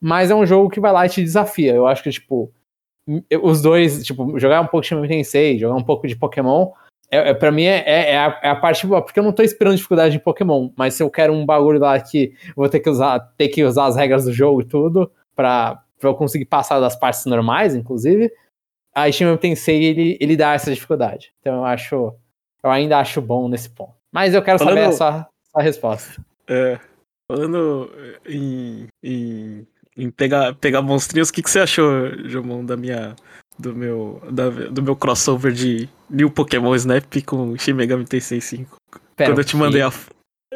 mas é um jogo que vai lá e te desafia. Eu acho que, tipo, os dois, tipo, jogar um pouco de Shin Megami Tensei, jogar um pouco de Pokémon, é, é, pra mim é, é, é, a, é, a, parte boa, porque eu não tô esperando dificuldade em Pokémon, mas se eu quero um bagulho lá que vou ter que usar, ter que usar as regras do jogo e tudo, pra, pra eu conseguir passar das partes normais, inclusive, a Steam Tensei ele, ele dá essa dificuldade. Então eu acho. Eu ainda acho bom nesse ponto. Mas eu quero falando, saber a sua, sua resposta. É. Falando em, em, em pegar, pegar monstrinhos, o que, que você achou, Jomon, da minha do meu, da, do meu crossover de New Pokémon Snap com Shin Megami Tensei 5. Pera, quando eu te mandei a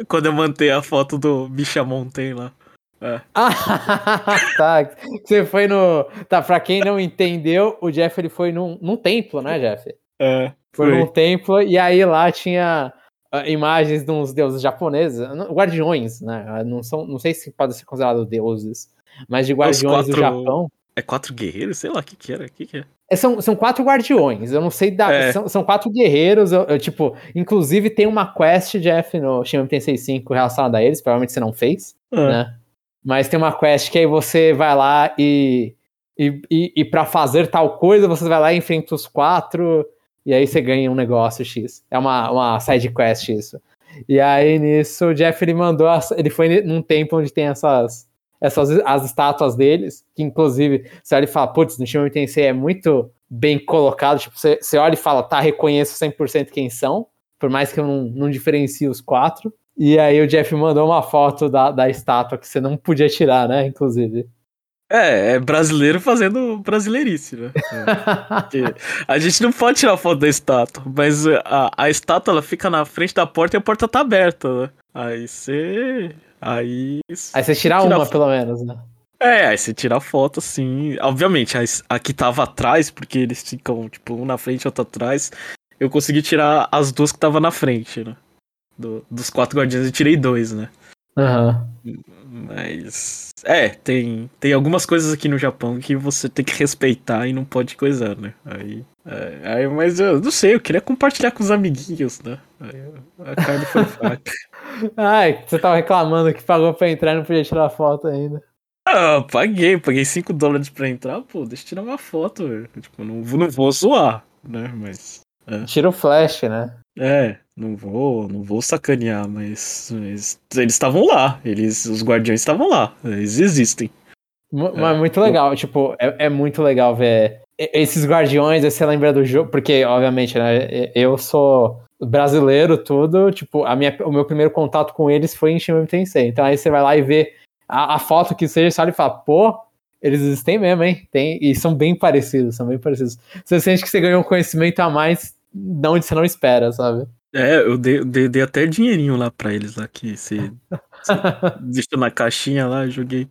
quando eu mantei a foto do Bichamon tem lá. É. Ah, tá. Você foi no. Tá, pra quem não entendeu, o Jeff ele foi num, num templo, né, Jeff? É. Foi, foi num templo e aí lá tinha uh, imagens de uns deuses japoneses, guardiões, né? Não, são, não sei se podem ser considerados deuses, mas de guardiões quatro... do Japão. É quatro guerreiros? Sei lá, o que que era? que que é? é? são, são quatro guardiões, eu não sei da. É. São, são quatro guerreiros, eu, eu, tipo, inclusive tem uma quest, Jeff, no Shin Tensei 5 relacionada a eles, provavelmente você não fez, é. né? Mas tem uma quest que aí você vai lá e. E, e, e para fazer tal coisa, você vai lá e enfrenta os quatro, e aí você ganha um negócio X. É uma, uma side quest isso. E aí nisso o Jeff ele mandou. Ele foi num templo onde tem essas. Essas as estátuas deles, que inclusive você olha e fala, putz, no Shin Tensei é muito bem colocado. Tipo, você, você olha e fala, tá, reconheço 100% quem são, por mais que eu não, não diferencie os quatro. E aí o Jeff mandou uma foto da, da estátua que você não podia tirar, né? Inclusive. É, é brasileiro fazendo brasileirice, né? É. a gente não pode tirar foto da estátua, mas a, a estátua ela fica na frente da porta e a porta tá aberta, né? Aí você. Aí. Aí você tira, tira uma, pelo menos, né? É, aí você tira a foto, assim. Obviamente, a, a que tava atrás, porque eles ficam, tipo, um na frente e outro atrás. Eu consegui tirar as duas que tava na frente, né? Do, dos quatro guardiões eu tirei dois, né? Aham. Uhum. Mas. É, tem, tem algumas coisas aqui no Japão que você tem que respeitar e não pode coisar, né? Aí. É, aí mas eu não sei, eu queria compartilhar com os amiguinhos, né? Aí, a carne foi fraca. Ai, você tava reclamando que pagou pra entrar e não podia tirar foto ainda. Ah, paguei, paguei 5 dólares pra entrar, pô, deixa eu tirar uma foto, velho. Tipo, não, não vou zoar, né? Mas. É. Tira o flash, né? É, não vou, não vou sacanear, mas, mas eles estavam lá, eles, os guardiões estavam lá, eles existem. Mas é. muito legal, tipo, é, é, muito legal ver esses guardiões, você lembra do jogo, porque, obviamente, né, eu sou brasileiro, tudo, tipo, a minha, o meu primeiro contato com eles foi em Shin Tensei, então aí você vai lá e vê a, a foto que seja, você olha e fala, pô, eles existem mesmo, hein, tem, e são bem parecidos, são bem parecidos. Você sente que você ganhou um conhecimento a mais de onde você não espera, sabe? É, eu dei, dei, dei até dinheirinho lá pra eles lá, que se, se deixou na caixinha lá, joguei.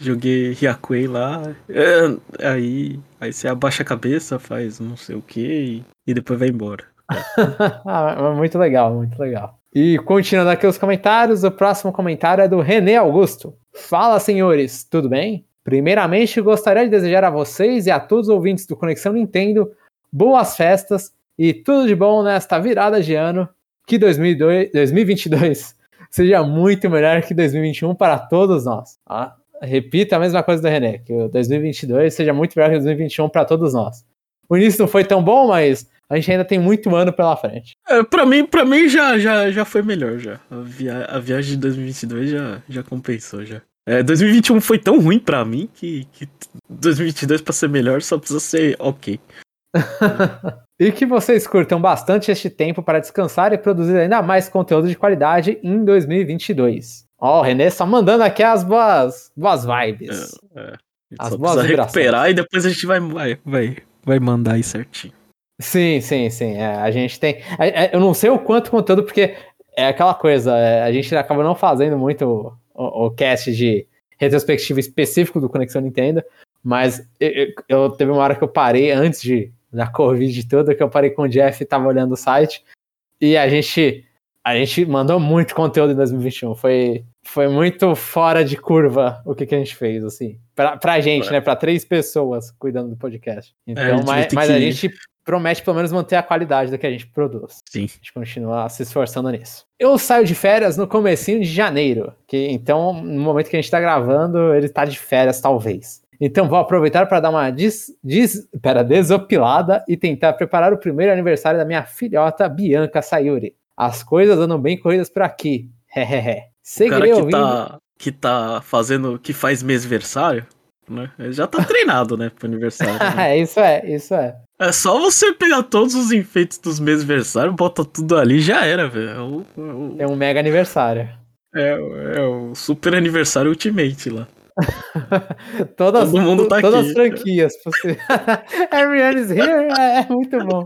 Joguei Hyakuei lá. É, aí, aí você abaixa a cabeça, faz não sei o que e, depois vai embora. ah, muito legal, muito legal. E continuando aqui os comentários, o próximo comentário é do René Augusto. Fala, senhores, tudo bem? Primeiramente, gostaria de desejar a vocês e a todos os ouvintes do Conexão Nintendo boas festas e tudo de bom nesta virada de ano. Que 2002, 2022 seja muito melhor que 2021 para todos nós. Ah, repita a mesma coisa do René, que o 2022 seja muito melhor que 2021 para todos nós. O início não foi tão bom, mas a gente ainda tem muito ano pela frente. É, para mim, para mim já, já, já foi melhor já. A, via a viagem de 2022 já, já compensou já. É, 2021 foi tão ruim para mim que, que 2022 para ser melhor só precisa ser ok. e que vocês curtam bastante este tempo para descansar e produzir ainda mais conteúdo de qualidade em 2022. Ó, oh, o Renê só mandando aqui as boas, boas vibes. É, é. As só boas recuperar e depois a gente vai, vai, vai, vai mandar aí certinho. Sim, sim, sim. É, a gente tem. eu não sei o quanto conteúdo, porque é aquela coisa, é, a gente acaba não fazendo muito o, o, o cast de retrospectiva específico do Conexão Nintendo, mas eu, eu, teve uma hora que eu parei antes de da Covid toda, que eu parei com o Jeff e tava olhando o site. E a gente a gente mandou muito conteúdo em 2021. Foi, foi muito fora de curva o que, que a gente fez, assim. Pra, pra gente, é. né? Pra três pessoas cuidando do podcast. Então, é, mas, mas que... a gente promete pelo menos manter a qualidade do que a gente produz. Sim. A gente continua se esforçando nisso. Eu saio de férias no comecinho de janeiro, que então no momento que a gente tá gravando, ele tá de férias talvez. Então vou aproveitar para dar uma des, des, pera, desopilada e tentar preparar o primeiro aniversário da minha filhota Bianca Sayuri. As coisas andam bem corridas por aqui. Hehehe. Seguirei o cara que tá ouvindo... tá, que tá fazendo, que faz mêsversário, né? Ele já tá treinado, né, pro aniversário. Né? é, isso é, isso é. É só você pegar todos os enfeites dos mêsversários, bota tudo ali já era, velho. É, é um mega aniversário. É, é o super aniversário ultimate lá. todas, Todo mundo tá todas aqui. as franquias. Everyone's here é, é muito bom.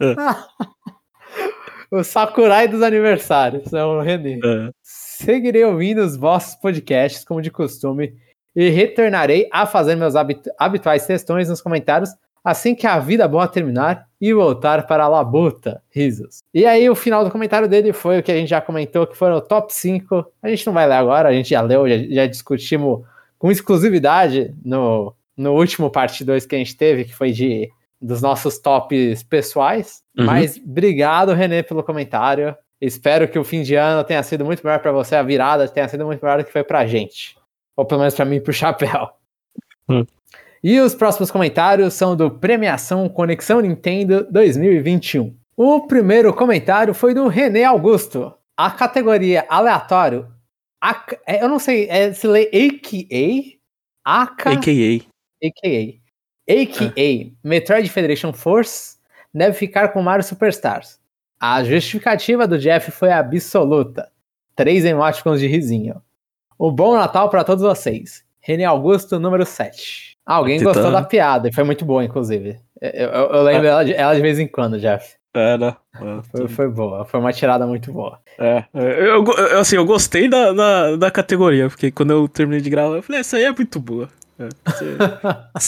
É. o Sakurai dos aniversários, é o René. É. Seguirei ouvindo os vossos podcasts, como de costume, e retornarei a fazer meus habit habituais textões nos comentários assim que a vida boa terminar e voltar para a labuta. Risos. E aí, o final do comentário dele foi o que a gente já comentou, que foram o top 5. A gente não vai ler agora, a gente já leu, já, já discutimos com exclusividade no, no último parte 2 que a gente teve, que foi de dos nossos tops pessoais. Uhum. Mas obrigado, René, pelo comentário. Espero que o fim de ano tenha sido muito melhor pra você, a virada tenha sido muito melhor do que foi pra gente. Ou pelo menos pra mim pro Chapéu. Hum. E os próximos comentários são do Premiação Conexão Nintendo 2021. O primeiro comentário foi do René Augusto. A categoria aleatório. A- é, eu não sei, é, se lê AKA? AKA? AKA. AKA. AKA Metroid Federation Force deve ficar com Mario Superstars. A justificativa do Jeff foi absoluta. Três emoticons de risinho. O bom Natal para todos vocês. René Augusto, número 7. Alguém Titã. gostou da piada, e foi muito boa, inclusive. Eu, eu- eu lembro ela, de, ela de vez em quando, Jeff. É, né? É, Foi, foi boa, foi uma tirada muito boa. É, é, eu, eu, assim, eu gostei da, da, da categoria, porque quando eu terminei de gravar, eu falei, essa aí é muito boa. É,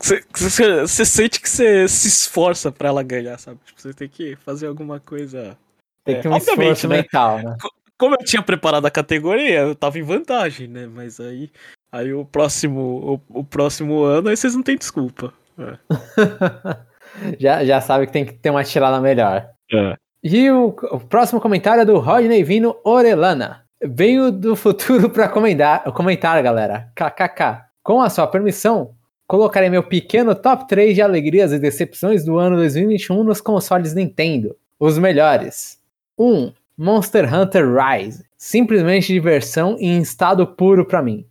Você sente que você se esforça pra ela ganhar, sabe? Tipo, você tem que fazer alguma coisa. Tem É, que ter um obviamente, esforço né? mental, né? Como eu tinha preparado a categoria, eu tava em vantagem, né? Mas aí, aí o próximo, o, o próximo ano, aí vocês não têm desculpa. já, já sabe que tem que ter uma tirada melhor. É. E o, o próximo comentário é do Rodney Vino Orelana. Venho do futuro para comentar, comentar, galera. KKK. Com a sua permissão, colocarei meu pequeno top 3 de alegrias e decepções do ano 2021 nos consoles Nintendo. Os melhores. 1. Monster Hunter Rise. Simplesmente diversão em estado puro para mim.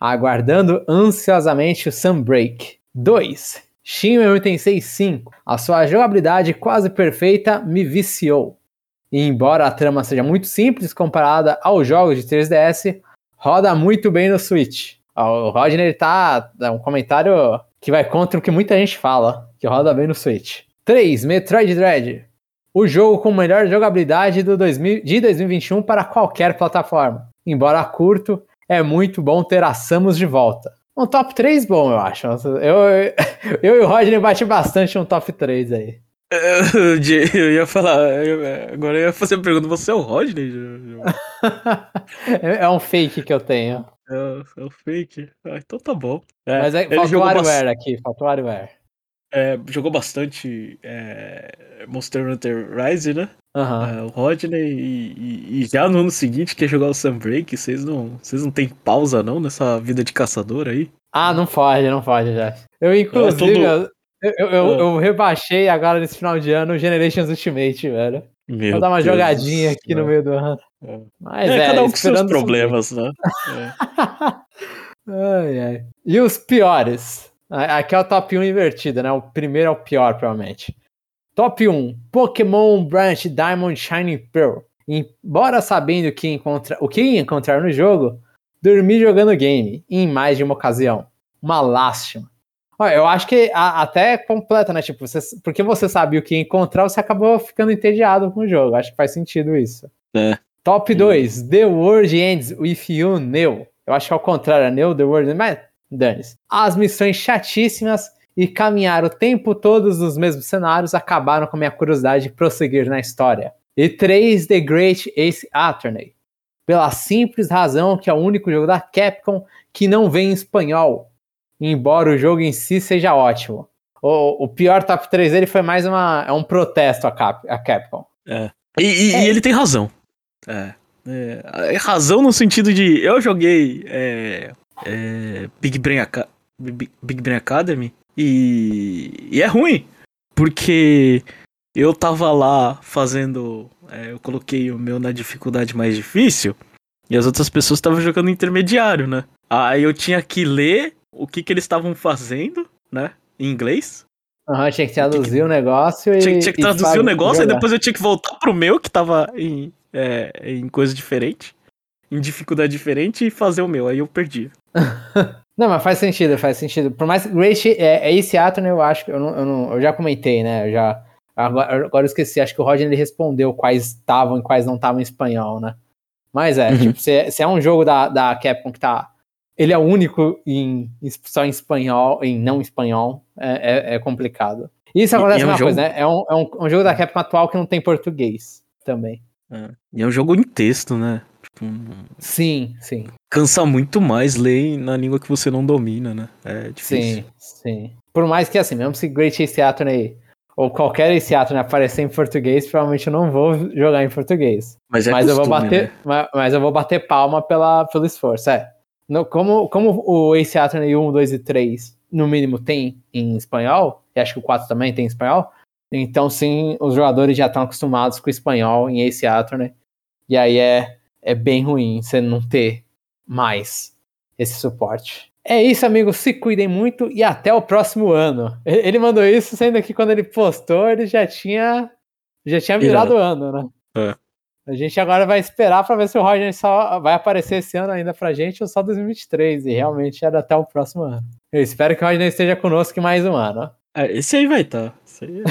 Aguardando ansiosamente o Sunbreak. 2. Shin Megami Tensei 5. A sua jogabilidade quase perfeita me viciou. E embora a trama seja muito simples comparada aos jogos de 3DS, roda muito bem no Switch. O Rodney tá. Um comentário que vai contra o que muita gente fala, que roda bem no Switch. 3. Metroid Dread. O jogo com melhor jogabilidade do 2000 de 2021 para qualquer plataforma. Embora curto, é muito bom ter a Samus de volta. Um top 3 bom, eu acho. Eu, eu e o Rodney bate bastante um top 3 aí. Eu, de- eu ia falar, eu- agora eu ia fazer a pergunta, você é o Rodney? é é um fake que eu tenho. É, é o fake? Ah, então tá bom. É, Mas é, falta o jogou, bas- WarioWare aqui, falta o WarioWare. É, jogou bastante é, Monster Hunter Rise, né? É, o Rodney e, e- e já no ano seguinte quer jogar o Sunbreak, vocês não, vocês não tem pausa não nessa vida de caçador aí? Ah, não pode, não pode, já. Eu, inclusive, todo- eu, eu, eu, É. eu rebaixei agora nesse final de ano o Generations Ultimate, velho. Meu Vou dar uma Deus jogadinha aqui no meio do ano. É. Mas É, é, cada um com seus problemas, né? Ai, ai. E os piores? A- Aqui é o top 1 invertido, né? O primeiro é o pior, provavelmente. Top 1, Pokémon Branch Diamond Shining Pearl. Embora sabendo que encontra... o que ia encontrar no jogo, dormi jogando game em mais de uma ocasião. Uma lástima. Olha, eu acho que a- até é completa, né? Tipo, você, porque você sabia o que encontrar, você acabou ficando entediado com o jogo. Acho que faz sentido isso. É. Top 2, The World Ends With You, Neo. Eu acho que é ao contrário, é Neo, The World Ends, mas dane-se. As missões chatíssimas e caminhar o tempo todos nos mesmos cenários acabaram com minha curiosidade de prosseguir na história. E 3, The Great Ace Attorney. Pela simples razão que é o único jogo da Capcom que não vem em espanhol, embora o jogo em si seja ótimo. O, o pior top 3 dele foi mais uma, é um protesto à, Cap, à Capcom. E, e- É. e ele tem razão. É. É, é razão no sentido de. Eu joguei é, é, Big, Brain Aca- Big, Big Brain Academy e, e é ruim. Porque eu tava lá fazendo. é, eu coloquei o meu na dificuldade mais difícil e as outras pessoas estavam jogando intermediário, né? Aí eu tinha que ler o que, que eles estavam fazendo, né? Em inglês. Aham, tinha que traduzir o negócio e. Tinha, tinha que traduzir o negócio, jogar. e depois eu tinha que voltar pro meu, que tava em, é, em coisa diferente, em dificuldade diferente, e fazer o meu. Aí eu perdi. Não, mas faz sentido, faz sentido. Por mais que Great é, é esse Attorney, eu acho que eu, não, eu, não- eu já comentei, né? Eu já, agora, agora eu esqueci, acho que o Roger ele respondeu quais estavam e quais não estavam em espanhol, né? Mas é, Uhum. tipo, se, é- se é um jogo da, da Capcom que tá. Ele é o único em, só em espanhol, em não espanhol, é, é, é complicado. E isso acontece e é um jogo- coisa, né? É um, é um, um jogo da Capcom atual que não tem português também. E é um jogo em texto, né? Tipo, Sim, sim. cansa muito mais ler na língua que você não domina, né? É difícil. Sim, sim. Por mais que assim, mesmo se Great Ace Attorney. ou qualquer Ace Attorney aparecer em português, provavelmente eu não vou jogar em português. Mas, é mas eu vou costume, bater, né? mas, mas eu vou bater palma pela, pelo esforço. É. No- como, como o Ace Attorney 1, 2 e 3, no mínimo, tem em espanhol, e acho que o 4 também tem em espanhol, então sim, os jogadores já estão acostumados com o espanhol em Ace Attorney, e aí é, é bem ruim você não ter mais esse suporte. É isso, amigos. Se cuidem muito e até o próximo ano. Ele mandou isso, sendo que quando ele postou, ele já tinha já tinha virado o ano, né? É. A gente agora vai esperar para ver se o Roger só vai aparecer esse ano ainda pra gente ou só 2023. E realmente era até o próximo ano. Eu espero que o Roger esteja conosco mais um ano. É, esse aí vai estar. Esse aí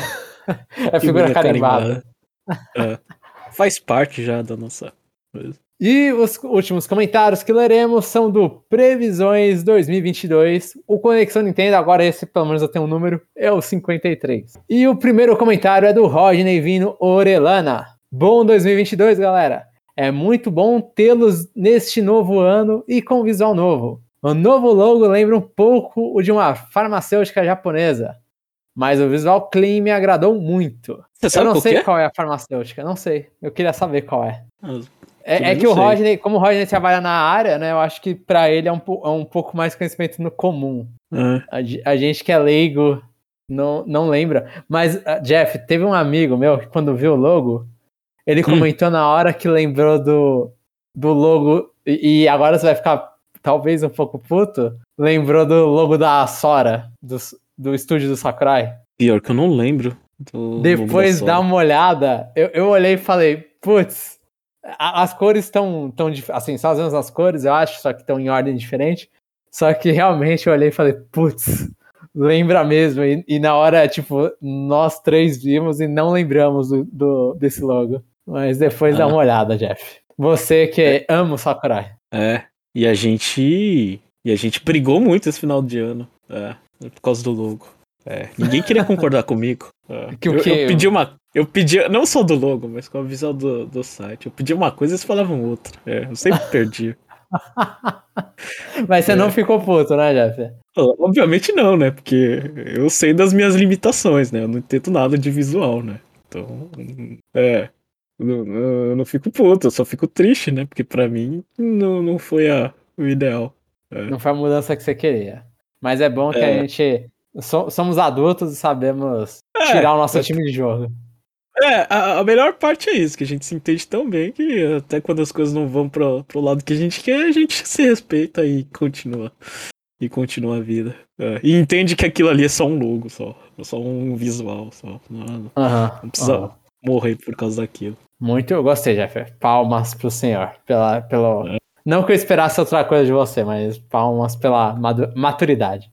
É figura carimbada. É. Faz parte já da nossa coisa. E os últimos comentários que leremos são do Previsões 2022. O Conexão Nintendo, agora esse pelo menos eu tenho um número, é o 53. E o primeiro comentário é do Rodney Vino Orelana. Bom 2022, galera. É muito bom tê-los neste novo ano e com visual novo. O novo logo lembra um pouco o de uma farmacêutica japonesa, mas o visual clean me agradou muito. Você Eu não qual sei que é? qual é a farmacêutica, não sei. Eu queria saber qual é. Ah, É, é que o sei. Rodney, como o Rodney trabalha na área, né? Eu acho que pra ele é um, é um pouco mais conhecimento no comum. é. A, a gente que é leigo não, não lembra. Mas, ah, Jeff, teve um amigo meu que quando viu o logo, ele comentou na hora que lembrou do, do logo. E, e agora você vai ficar talvez um pouco puto. Lembrou do logo da Sora, do, do estúdio do Sakurai. Pior que eu não lembro. do Depois dá uma olhada, eu, eu olhei e falei, putz, as cores estão tão, assim, são as mesmas cores, eu acho, só que estão em ordem diferente. Só que realmente eu olhei e falei, putz, lembra mesmo. E, e na hora, tipo, nós três vimos e não lembramos do, do- desse logo. Mas depois dá Ah. uma olhada, Jeff. Você que ama o Sakurai. É. E a gente. E a gente brigou muito esse final de ano. É. Por causa do logo. É. Ninguém queria concordar comigo. É. Que o eu, quê? eu pedi uma. Eu pedi. Não só do logo, mas com a visão do, do site. Eu pedi uma coisa e eles falavam outra. É. Eu sempre perdi. Mas você É. não ficou puto, né, Jeff? Obviamente não, né? Porque eu sei das minhas limitações, né? Eu não entendo nada de visual, né? Então, é. Eu não, eu não fico puto, eu só fico triste, né? Porque pra mim não, não foi a, o ideal. Não foi a mudança que você queria. Mas é bom que É. a gente. So- somos adultos e sabemos É, tirar o nosso é. time de jogo. É, a, a melhor parte é isso, que a gente se entende tão bem que até quando as coisas não vão pro, pro lado que a gente quer, a gente se respeita e continua. E continua a vida. É, e entende que aquilo ali é só um logo, só. Só um visual, só. Não, Aham, não precisa aham. morrer por causa daquilo. Muito, eu gostei, Jeff. Palmas pro senhor. Pela, pelo... É. Não que eu esperasse outra coisa de você, mas palmas pela maturidade.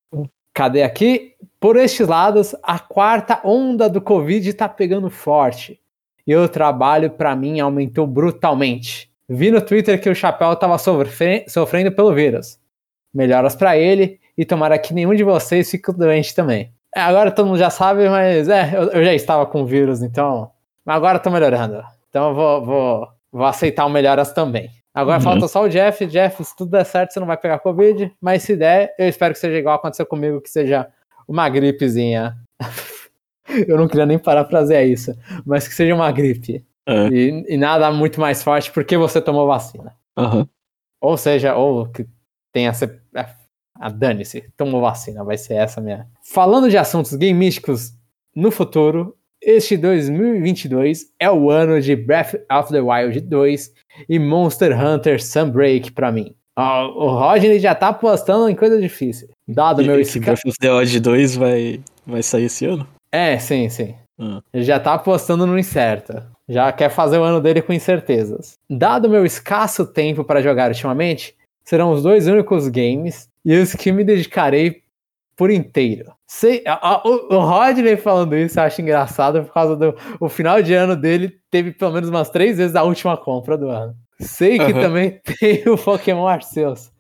Cadê aqui? Por estes lados, a quarta onda do Covid tá pegando forte. E o trabalho, pra mim, aumentou brutalmente. Vi no Twitter que o Chapéu tava sofre- sofrendo pelo vírus. Melhoras pra ele e tomara que nenhum de vocês fique doente também. É, agora todo mundo já sabe, mas é, eu, eu já estava com vírus, então. Mas agora tô melhorando. Então eu vou, vou, vou aceitar o melhoras também. Agora Uhum. falta só o Jeff. Jeff, se tudo der certo, você não vai pegar Covid. Mas se der, eu espero que seja igual aconteceu comigo, que seja uma gripezinha. eu não queria nem parar pra fazer isso. Mas que seja uma gripe. É. E, e nada muito mais forte porque você tomou vacina. Aham. Ou seja, ou que tenha ser. A dane-se, tomou vacina, vai ser essa minha. Falando de assuntos gamísticos no futuro, este 2022 é o ano de Breath of the Wild 2 e Monster Hunter Sunbreak pra mim. Ah, o Rodney já tá apostando em coisa difícil. Dado E meu esse. Breath of the Wild 2 vai, vai sair esse ano? É, sim, sim. Ah. Ele já tá apostando no incerto. Já quer fazer o ano dele com incertezas. Dado meu escasso tempo para jogar ultimamente, serão os dois únicos games e os que me dedicarei por inteiro. Sei, a- a- o, o Rodney falando isso eu acho engraçado por causa do o final de ano dele teve pelo menos umas três vezes a última compra do ano. Sei que Aham. também tem o Pokémon Arceus.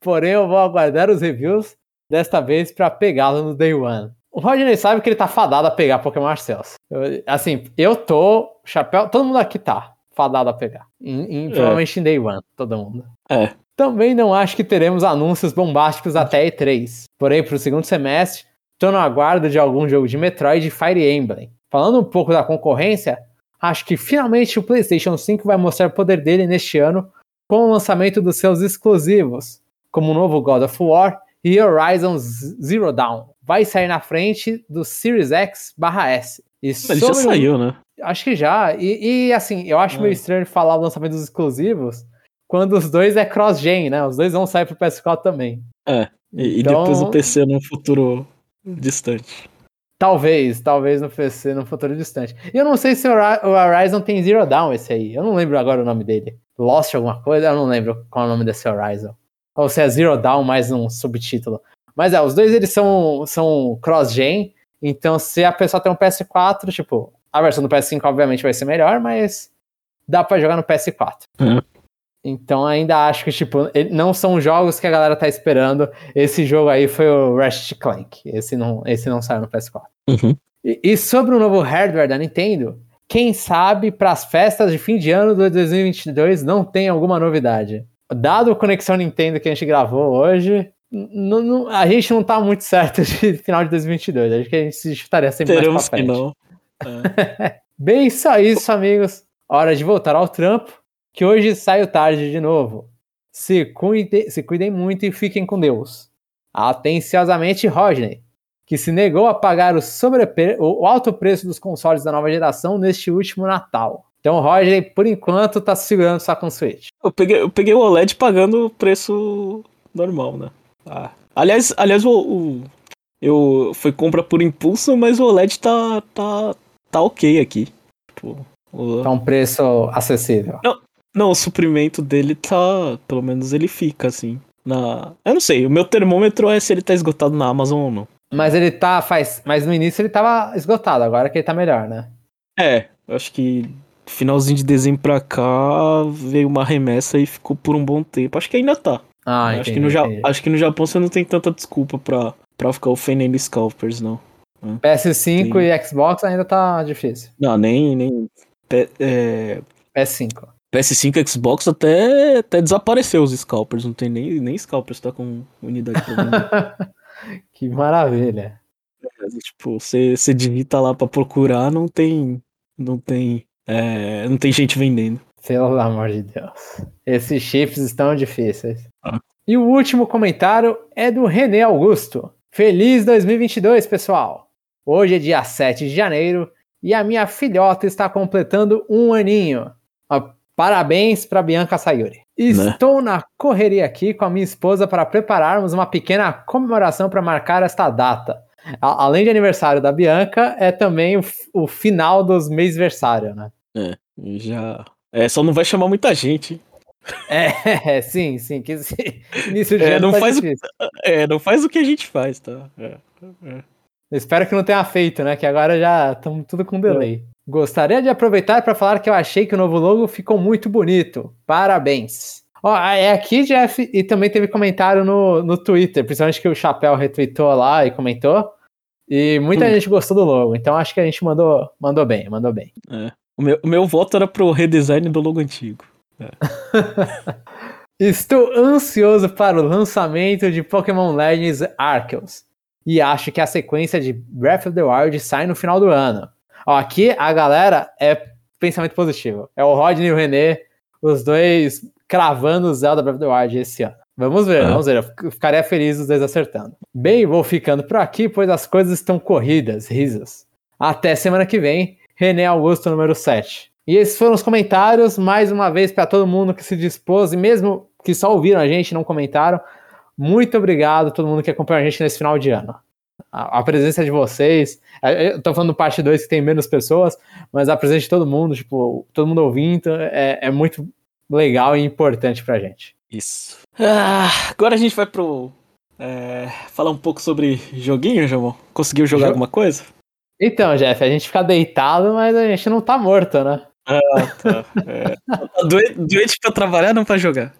Porém, eu vou aguardar os reviews desta vez para pegá-lo no Day One. O Rodney sabe que ele tá fadado a pegar Pokémon Arceus. Eu- assim, eu tô, chapéu, todo mundo aqui tá fadado a pegar. Em- em- É. Provavelmente em Day One, todo mundo. É. Também não acho que teremos anúncios bombásticos até E3. Porém, pro segundo semestre, tô no aguardo de algum jogo de Metroid e Fire Emblem. Falando um pouco da concorrência, acho que finalmente o PlayStation 5 vai mostrar o poder dele neste ano com o lançamento dos seus exclusivos, como o novo God of War e Horizon Zero Dawn. Vai sair na frente do Series X barra S. E Ele já saiu, né? Acho que já. E, e, assim, eu acho É. meio estranho falar o lançamento dos exclusivos quando os dois é cross-gen, né? Os dois vão sair pro PS4 também. E, e Então- depois o PC no futuro distante. Talvez, talvez no PC, no futuro distante. E eu não sei se o Hori- o Horizon tem Zero Dawn esse aí. Eu não lembro agora o nome dele. Lost alguma coisa? Eu não lembro qual é o nome desse Horizon. Ou se é Zero Dawn mais um subtítulo. Mas é, os dois eles são, são cross-gen. Então se a pessoa tem um PS4, tipo, a versão do PS5 obviamente vai ser melhor, mas dá pra jogar no PS4. É. Então ainda acho que, tipo, não são jogos que a galera tá esperando. Esse jogo aí foi o Ratchet Clank. Esse não, esse não saiu no PS4. Uhum. E, e sobre o novo hardware da Nintendo, quem sabe para as festas de fim de ano de 2022 não tem alguma novidade. Dado o Conexão Nintendo que a gente gravou hoje, a gente não tá muito certo de final de 2022. Acho que a gente se chutaria sempre Teremos mais que pra frente. não. É. Bem, só isso, amigos. Hora de voltar ao trampo, que hoje saio tarde de novo. Se, cuide, se cuidem muito e fiquem com Deus. Atenciosamente, Rodney, que se negou a pagar o, o alto preço dos consoles da nova geração neste último Natal. Então, Rodney, por enquanto, tá segurando só com o Switch. Eu peguei, eu peguei o OLED pagando o preço normal, né? Ah. Aliás, aliás o, o- eu foi compra por impulso, mas o OLED tá tá tá ok aqui. Tipo, o- Tá um preço acessível. não, o suprimento dele tá, pelo menos ele fica assim. Na, eu não sei, o meu termômetro é se ele tá esgotado na Amazon ou não. Mas ele tá. Faz... Mas no início ele tava esgotado, agora que ele tá melhor, né? É, eu acho que finalzinho de dezembro pra cá veio uma remessa e ficou por um bom tempo. Acho que ainda tá. Ah, acho, entendi, que no Ja- acho que no Japão você não tem tanta desculpa pra, pra ficar ofendendo scalpers, não. PS5 Sim. e Xbox ainda tá difícil. Não, nem. nem P- é, PS5. PS5 Xbox até, até desapareceu os scalpers, não tem nem, nem scalpers tá com unidade pra que maravilha. tipo, você, digita lá pra procurar, não tem. Não tem. é, não tem gente vendendo. Pelo amor de Deus. Esses chips estão difíceis. Ah. E o último comentário é do René Augusto. Feliz 2022, pessoal! Hoje é dia 7 de janeiro e a minha filhota está completando um aninho. Ah, Parabéns para Bianca Sayuri. Estou na correria aqui com a minha esposa para prepararmos uma pequena comemoração para marcar esta data. A- além de aniversário da Bianca, é também o, o final dos mês-versário, né? E Já. É, só não vai chamar muita gente. É, sim, sim. Que esse início de É, não tá faz o-. É, não faz o que a gente faz, tá? É, é. Espero que não tenha feito, né? Que agora já estamos tudo com delay. Gostaria de aproveitar para falar que eu achei que o novo logo ficou muito bonito. Parabéns. Ó, é aqui, Jeff, e também teve comentário no, no Twitter, principalmente que o Chapéu retweetou lá e comentou. E muita Hum. gente gostou do logo, então acho que a gente mandou, mandou bem, mandou bem. O, meu, o meu voto era pro redesign do logo antigo. Estou ansioso para o lançamento de Pokémon Legends Arceus. E acho que a sequência de Breath of the Wild sai no final do ano. Ó, aqui a galera é pensamento positivo. É o Rodney e o René, os dois cravando o Zelda Breath of the Wild esse ano. Vamos ver, É. vamos ver. Eu fic- ficaria feliz os dois acertando. Bem, vou ficando por aqui, pois as coisas estão corridas, risos. Até semana que vem, René Augusto, número 7. E esses foram os comentários, mais uma vez, para todo mundo que se dispôs, e mesmo que só ouviram a gente e não comentaram, muito obrigado a todo mundo que acompanhou a gente nesse final de ano. A, a presença de vocês, é, eu tô falando do parte 2 que tem menos pessoas, mas a presença de todo mundo, tipo, todo mundo ouvindo, é, é muito legal e importante pra gente. Isso. Ah, agora a gente vai pro. é, falar um pouco sobre joguinho, Jamon? Conseguiu jogar Jo- alguma coisa? Então, Jeff, a gente fica deitado, mas a gente não tá morto, né? Ah, tá. É. Tá doente, doente pra trabalhar, não pra jogar.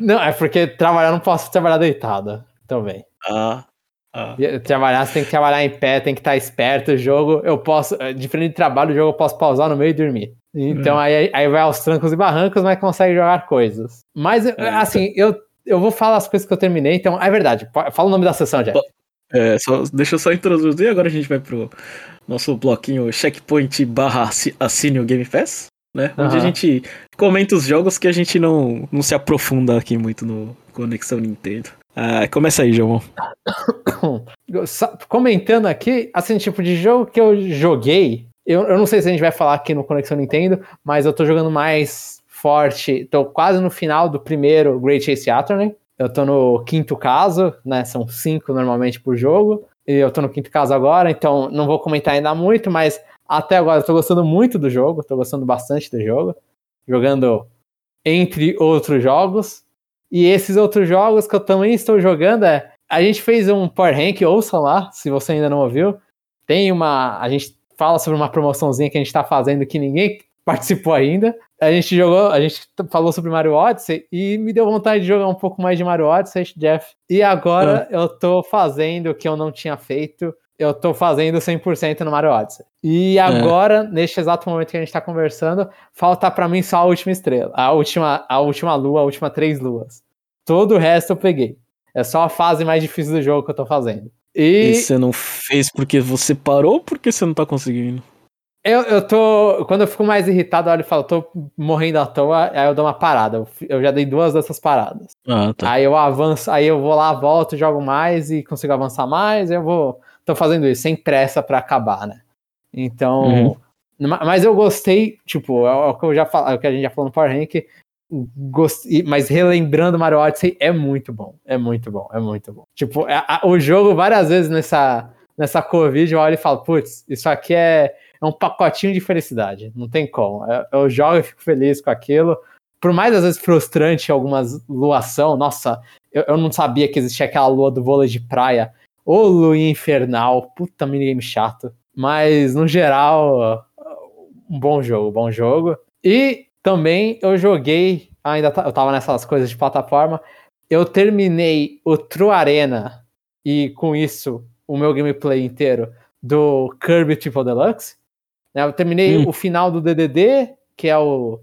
Não, é porque trabalhar não posso trabalhar deitado também. Ah. Ah. E Trabalhar, você tem que trabalhar em pé, tem que estar esperto. O jogo, eu posso, eh, diferente de trabalho, o jogo eu posso pausar no meio e dormir. Então Hum. aí, aí vai aos trancos e barrancos, mas consegue jogar coisas. Mas, É, assim, eu, eu vou falar as coisas que eu terminei. Então, é verdade. Fala o nome da sessão, Jeff. É, só, deixa eu só introduzir, agora a gente vai pro nosso bloquinho checkpoint barra assine o Game Pass, né? Onde a gente comenta os jogos que a gente não, não se aprofunda aqui muito no Conexão Nintendo. Ah, começa aí, João. Comentando aqui, assim, tipo de jogo que eu joguei, eu, eu não sei se a gente vai falar aqui no Conexão Nintendo, mas eu tô jogando mais forte, tô quase no final do primeiro Great Chase Attorney, eu tô no quinto caso, né? São cinco normalmente por jogo. E eu tô no quinto caso agora, então não vou comentar ainda muito, mas até agora eu tô gostando muito do jogo, tô gostando bastante do jogo. Jogando entre outros jogos. E esses outros jogos que eu também estou jogando é. A gente fez um Power Rank, ouçam lá, se você ainda não ouviu. Tem uma. A gente fala sobre uma promoçãozinha que a gente tá fazendo que ninguém participou ainda. A gente jogou, a gente falou sobre Mario Odyssey e me deu vontade de jogar um pouco mais de Mario Odyssey, Jeff. E agora ah. eu tô fazendo o que eu não tinha feito. Eu tô fazendo 100% no Mario Odyssey. E é. agora, é. neste exato momento que a gente tá conversando, falta para mim só a última estrela, a última, a última lua, a última três luas. Todo o resto eu peguei. É só a fase mais difícil do jogo que eu tô fazendo. E, e você não fez porque você parou ou porque você não tá conseguindo? Eu, eu tô. Quando eu fico mais irritado, eu olho e falo, tô morrendo à toa, aí eu dou uma parada. Eu, eu já dei duas dessas paradas. Ah, tá. Aí eu avanço, aí eu vou lá, volto, jogo mais e consigo avançar mais, eu vou. Tô fazendo isso, sem pressa para acabar, né? Então. Uhum. Mas eu gostei, tipo, é o que eu já falo, é o que a gente já falou no Power Rank. Gostei, mas relembrando Mario Odyssey é muito bom. É muito bom, é muito bom. Tipo, a, a, o jogo, várias vezes nessa, nessa Covid, eu olho e falo, putz, isso aqui é é um pacotinho de felicidade. Não tem como. Eu, eu jogo e fico feliz com aquilo. Por mais às vezes frustrante algumas luação, nossa, eu, eu não sabia que existia aquela lua do vôlei de praia. Ô lua infernal, puta minigame chato. Mas no geral, um bom jogo, bom jogo. E também eu joguei, ainda eu tava nessas coisas de plataforma, eu terminei o True Arena e com isso o meu gameplay inteiro do Kirby Triple Deluxe. Né? Eu terminei hum. o final do DDD, que é o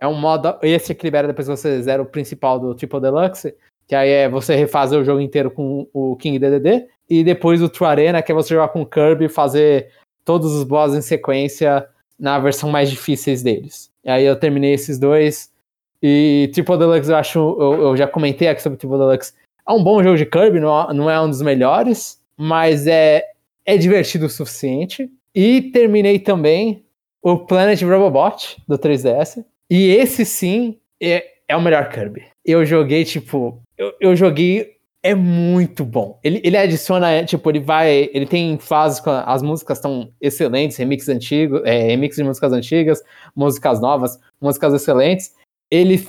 é um modo esse que libera depois que você zera o principal do Triple Deluxe, que aí é você refazer o jogo inteiro com o King DDD, e depois o True Arena, que é você jogar com o Kirby e fazer todos os bosses em sequência na versão mais difíceis deles. E aí eu terminei esses dois. E Triple Deluxe eu acho, eu, eu já comentei aqui sobre Triple Deluxe, é um bom jogo de Kirby, não, não é um dos melhores, mas é, é divertido o suficiente. E terminei também o Planet Robobot do 3DS. E esse sim é, é o melhor Kirby. Eu joguei, tipo. Eu, eu joguei. É muito bom. Ele, ele adiciona, tipo, ele vai. Ele tem fases com. As músicas estão excelentes, remix antigos, é, remix de músicas antigas, músicas novas, músicas excelentes. Ele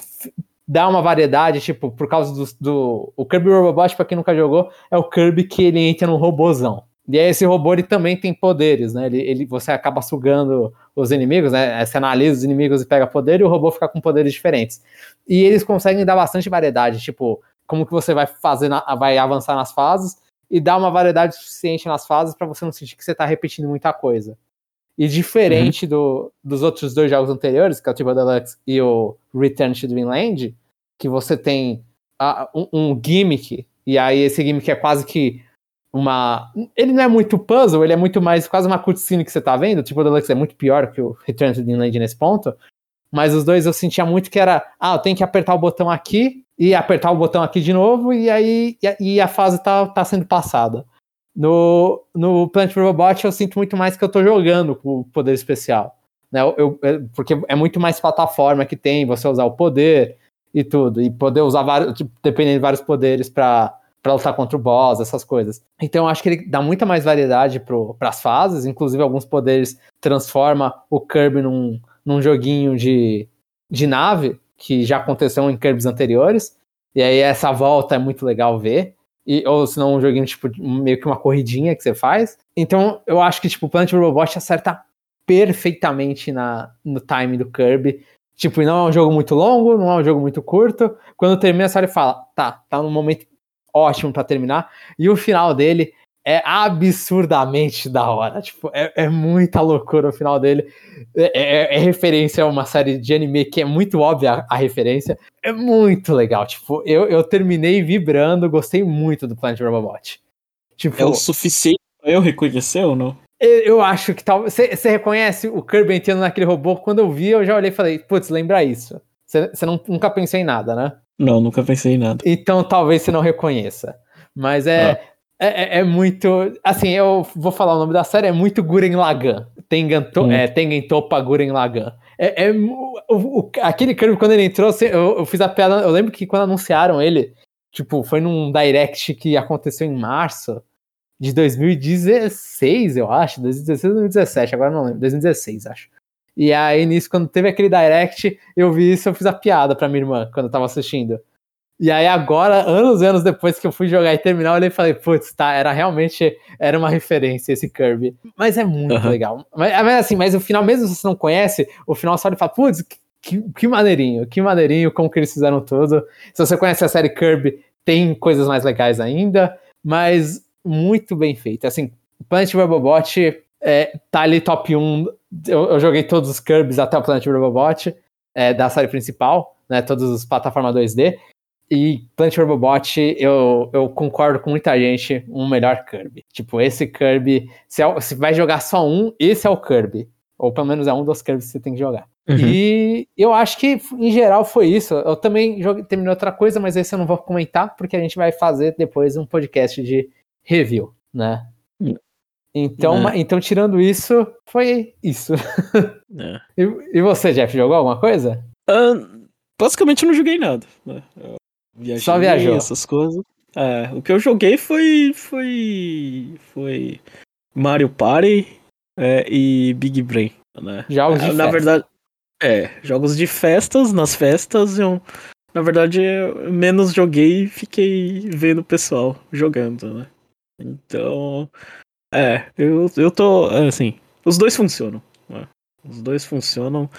dá uma variedade, tipo, por causa do, do. O Kirby Robobot, pra quem nunca jogou, é o Kirby que ele entra num robôzão. E aí esse robô ele também tem poderes, né? Ele, ele, você acaba sugando os inimigos, né? Você analisa os inimigos e pega poder e o robô fica com poderes diferentes. E eles conseguem dar bastante variedade, tipo, como que você vai fazer, na, vai avançar nas fases e dar uma variedade suficiente nas fases para você não sentir que você tá repetindo muita coisa. E diferente uhum. do, dos outros dois jogos anteriores, que é o Triple Deluxe e o Return to Dreamland, que você tem uh, um, um gimmick, e aí esse gimmick é quase que uma. Ele não é muito puzzle, ele é muito mais quase uma cutscene que você tá vendo. O Deluxe é muito pior que o Return to Dreamland nesse ponto. Mas os dois eu sentia muito que era. Ah, eu tenho que apertar o botão aqui e apertar o botão aqui de novo, e aí e a fase tá, tá sendo passada. No, no Plant Robot eu sinto muito mais que eu tô jogando com o poder especial. Né? Eu, eu, é, porque é muito mais plataforma que tem, você usar o poder e tudo. E poder usar vários, tipo, dependendo de vários poderes para para lutar contra o boss, essas coisas. Então eu acho que ele dá muita mais variedade para as fases, inclusive alguns poderes transforma o Kirby num, num joguinho de, de nave, que já aconteceu em Kirby's anteriores. E aí essa volta é muito legal ver. E, ou se não, um joguinho tipo meio que uma corridinha que você faz. Então eu acho que tipo, Planet Robot acerta perfeitamente na, no time do Kirby. Tipo, não é um jogo muito longo, não é um jogo muito curto. Quando termina, você olha e fala, tá, tá no momento ótimo para terminar. E o final dele é absurdamente da hora. Tipo, é, é muita loucura o final dele. É, é, é, referência a uma série de anime que é muito óbvia a, referência. É muito legal. Tipo, eu, eu terminei vibrando, gostei muito do Planet Robobot. Tipo, É o suficiente pra eu reconhecer ou não? eu, eu acho que talvez. Você reconhece o Kirby entrando naquele robô? Quando eu vi, eu já olhei e falei, putz, lembra isso. Você nunca pensou em nada, né? Não, nunca pensei em nada. Então talvez você não reconheça. Mas é, Ah. É, é- é muito. Assim, eu vou falar o nome da série, é muito Guren Lagan. Tengen, to, Hum. é, Tengen Toppa Guren Lagan. É, é o- o- aquele Kirby, quando ele entrou, assim, eu, eu fiz a piada. Eu lembro que quando anunciaram ele, tipo, foi num direct que aconteceu em março de 2016, eu acho. 2016 ou 2017, agora não lembro. 2016, acho. E aí, nisso, quando teve aquele direct, eu vi isso, eu fiz a piada pra minha irmã, quando eu tava assistindo. E aí agora, anos e anos depois que eu fui jogar e terminar, eu olhei e falei, putz, tá, era realmente, era uma referência esse Kirby. Mas é muito Aham. legal. Mas, mas assim, mas o final, mesmo se você não conhece, o final só ele fala, putz, que, que maneirinho, que maneirinho, como que eles fizeram tudo. Se você conhece a série Kirby, tem coisas mais legais ainda, mas muito bem feito. Assim, Planet Robobot é, tá ali top 1. Eu, eu joguei todos os Kirbys até o Planet Robobot, é, da série principal, né? Todos os plataformas 2D. E Plant Robobot, eu, eu concordo com muita gente, um melhor Kirby. Tipo, esse Kirby, se, é, se vai jogar só um, esse é o Kirby. Ou pelo menos é um dos Kirbys que você tem que jogar. Uhum. E eu acho que, em geral, foi isso. Eu também joguei, terminei outra coisa, mas esse eu não vou comentar, porque a gente vai fazer depois um podcast de review, né? Hum. Então, É. então tirando isso, foi isso. É. E, e você, Jeff, jogou alguma coisa? Basicamente eu não joguei nada. né? Eu viajei, Só viajou. Essas coisas. É, o que eu joguei foi. Foi. Foi. Mario Party é, e Big Brain. Né? Jogos de Ah, Na festa. verdade. É, jogos de festas. Nas festas eu. Na verdade, eu menos joguei e fiquei vendo o pessoal jogando, né? Então. É, eu, eu tô. é, Assim, os dois funcionam. né? Os dois funcionam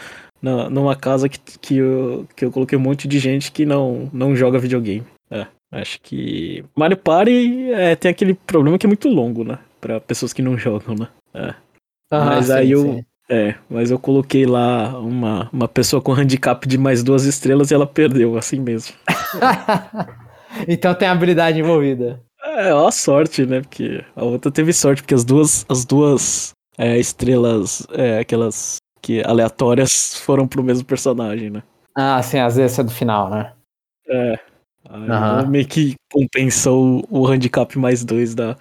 na, numa casa que, que, eu, que eu coloquei um monte de gente que não, não joga videogame. É, acho que. Mario Party é, tem aquele problema que é muito longo, né? Pra pessoas que não jogam, né? Aham, mas sim, aí eu. sim. É, mas eu coloquei lá uma, uma pessoa com handicap de mais duas estrelas e ela perdeu, assim mesmo. então tem habilidade envolvida. É, ó a sorte, né? Porque a outra teve sorte, porque as duas, as duas é, estrelas, é, aquelas que aleatórias, foram pro mesmo personagem, né? Ah, sim, às vezes é do final, né? É. Ela meio que compensou o handicap mais dois da,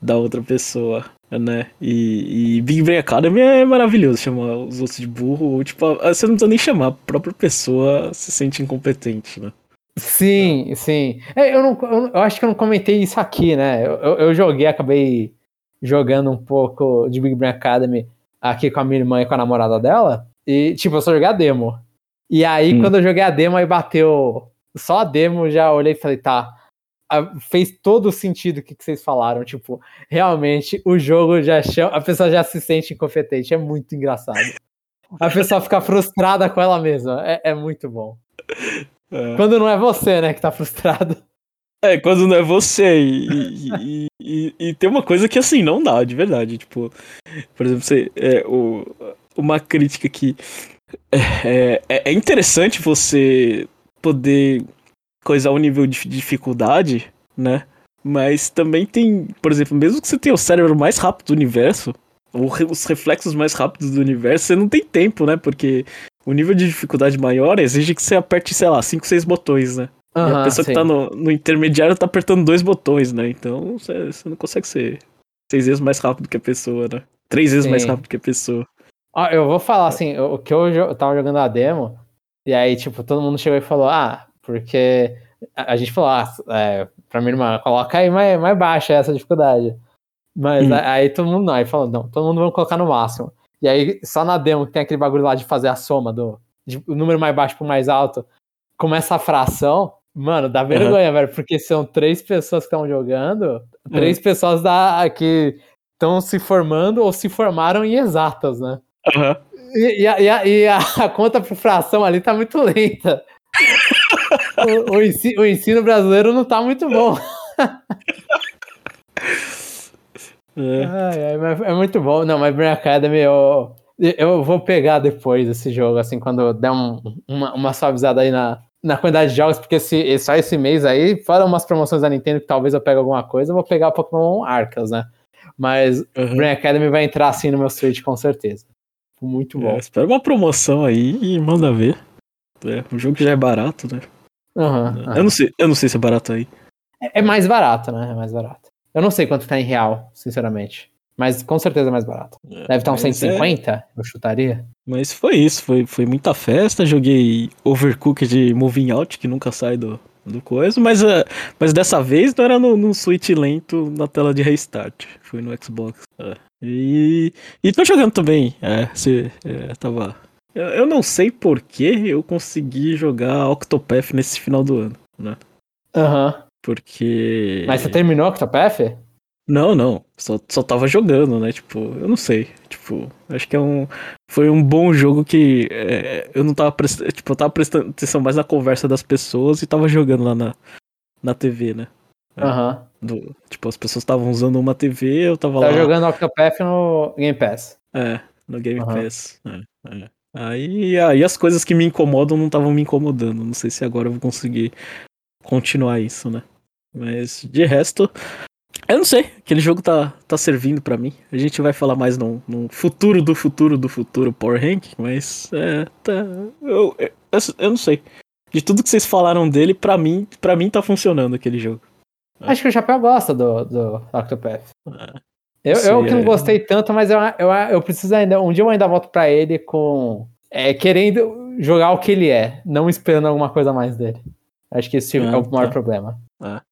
da outra pessoa, né? E, e Big Brain Academy é maravilhoso chamar os outros de burro. ou, Tipo, você não precisa nem chamar, a própria pessoa se sente incompetente, né? Sim, sim. É, eu, não, eu, eu acho que eu não comentei isso aqui, né? Eu, eu, eu joguei, acabei jogando um pouco de Big Brain Academy aqui com a minha irmã e com a namorada dela. E, tipo, eu só joguei a demo. E aí, Hum. quando eu joguei a demo, aí bateu só a demo, já olhei e falei, tá. Fez todo o sentido o que, que vocês falaram. Tipo, realmente o jogo já chama. A pessoa já se sente incompetente. É muito engraçado. A pessoa fica frustrada com ela mesma. É, é muito bom. É. Quando não é você, né, que tá frustrado. É, quando não é você. E, e, e, e- tem uma coisa que assim, não dá, de verdade. Tipo, por exemplo, você, é, o, uma crítica que é, é, é interessante você poder coisar o nível de dificuldade, né? Mas também tem, por exemplo, mesmo que você tenha o cérebro mais rápido do universo, ou os reflexos mais rápidos do universo, você não tem tempo, né? Porque o nível de dificuldade maior exige que você aperte, sei lá, 5, 6 botões, né? E a pessoa sim. que tá no, no intermediário tá apertando dois botões, né? Então você, não consegue ser seis vezes mais rápido que a pessoa, né? Três vezes mais Sim. rápido que a pessoa. Ó, eu vou falar assim, o que eu, eu tava jogando a demo, e aí, tipo, todo mundo chegou e falou, ah, porque a, a gente falou, ah, é, pra minha irmã, coloca aí mais, mais baixa essa dificuldade. Mas Hum. a- aí todo mundo não, aí falou, não, todo mundo vai colocar no máximo. E aí, só na demo que tem aquele bagulho lá de fazer a soma do de- o número mais baixo pro mais alto, começa a fração, mano, dá vergonha, velho, porque são três pessoas que estão jogando, três pessoas da, que estão se formando ou se formaram em exatas, né? Aham. E, e a, e a- e a- conta por fração ali tá muito lenta. o, o ensi- o ensino brasileiro não tá muito bom. É. Ai, mas é muito bom. Não, mas Brain Academy eu, eu vou pegar depois esse jogo, assim, quando der um- uma, uma suavizada aí na, na quantidade de jogos, porque se, só esse mês aí, fora umas promoções da Nintendo que talvez eu pegue alguma coisa, eu vou pegar Pokémon Arcas, né? Mas Uhum. Brain Academy vai entrar assim no meu Switch com certeza. Muito bom. É, espera uma promoção aí e manda ver. É, o jogo já é barato, né? Aham. Eu, não sei, eu não sei se é barato aí. É é mais barato, né? É mais barato. Eu não sei quanto tá em real, sinceramente. Mas com certeza é mais barato. Deve estar uns Mas é- 150, eu chutaria. Mas foi isso, foi, foi muita festa. Joguei Overcooked Moving Out, que nunca sai do, do coisa, mas, é, mas dessa vez não era no, no Switch lento na tela de restart. Foi no Xbox. é. E, e tô jogando também. É, se, é, tava. Eu, eu não sei por que eu consegui jogar Octopath nesse final do ano, né? Aham. Porque. Mas você terminou Octopath? Não, não. Só, só tava jogando, né? Tipo, eu não sei. Tipo, acho que é um. Foi um bom jogo que é, eu não tava prestando. Tipo, eu tava prestando atenção mais na conversa das pessoas e tava jogando lá na, na TV, né? É. Aham. Do, tipo, as pessoas estavam usando uma TV, eu tava lá. jogando Octopath no Game Pass. É, no Game Aham. Pass. É, é. Aí, aí as coisas que me incomodam não estavam me incomodando. Não sei se agora eu vou conseguir continuar isso, né? Mas de resto, eu não sei. Aquele jogo tá, tá servindo pra mim. A gente vai falar mais no, no futuro do futuro do futuro Power Rank, mas é, tá, eu, eu, eu não sei. De tudo que vocês falaram dele, pra mim, pra mim tá funcionando aquele jogo. Acho que o Chapéu gosta do, do Octopath. Eu, Sei, eu que não é. gostei tanto, mas eu, eu, eu preciso ainda. Um dia eu ainda volto pra ele com. É, querendo jogar o que ele é, não esperando alguma coisa mais dele. Acho que esse Ah, é o maior tá. problema. Ah,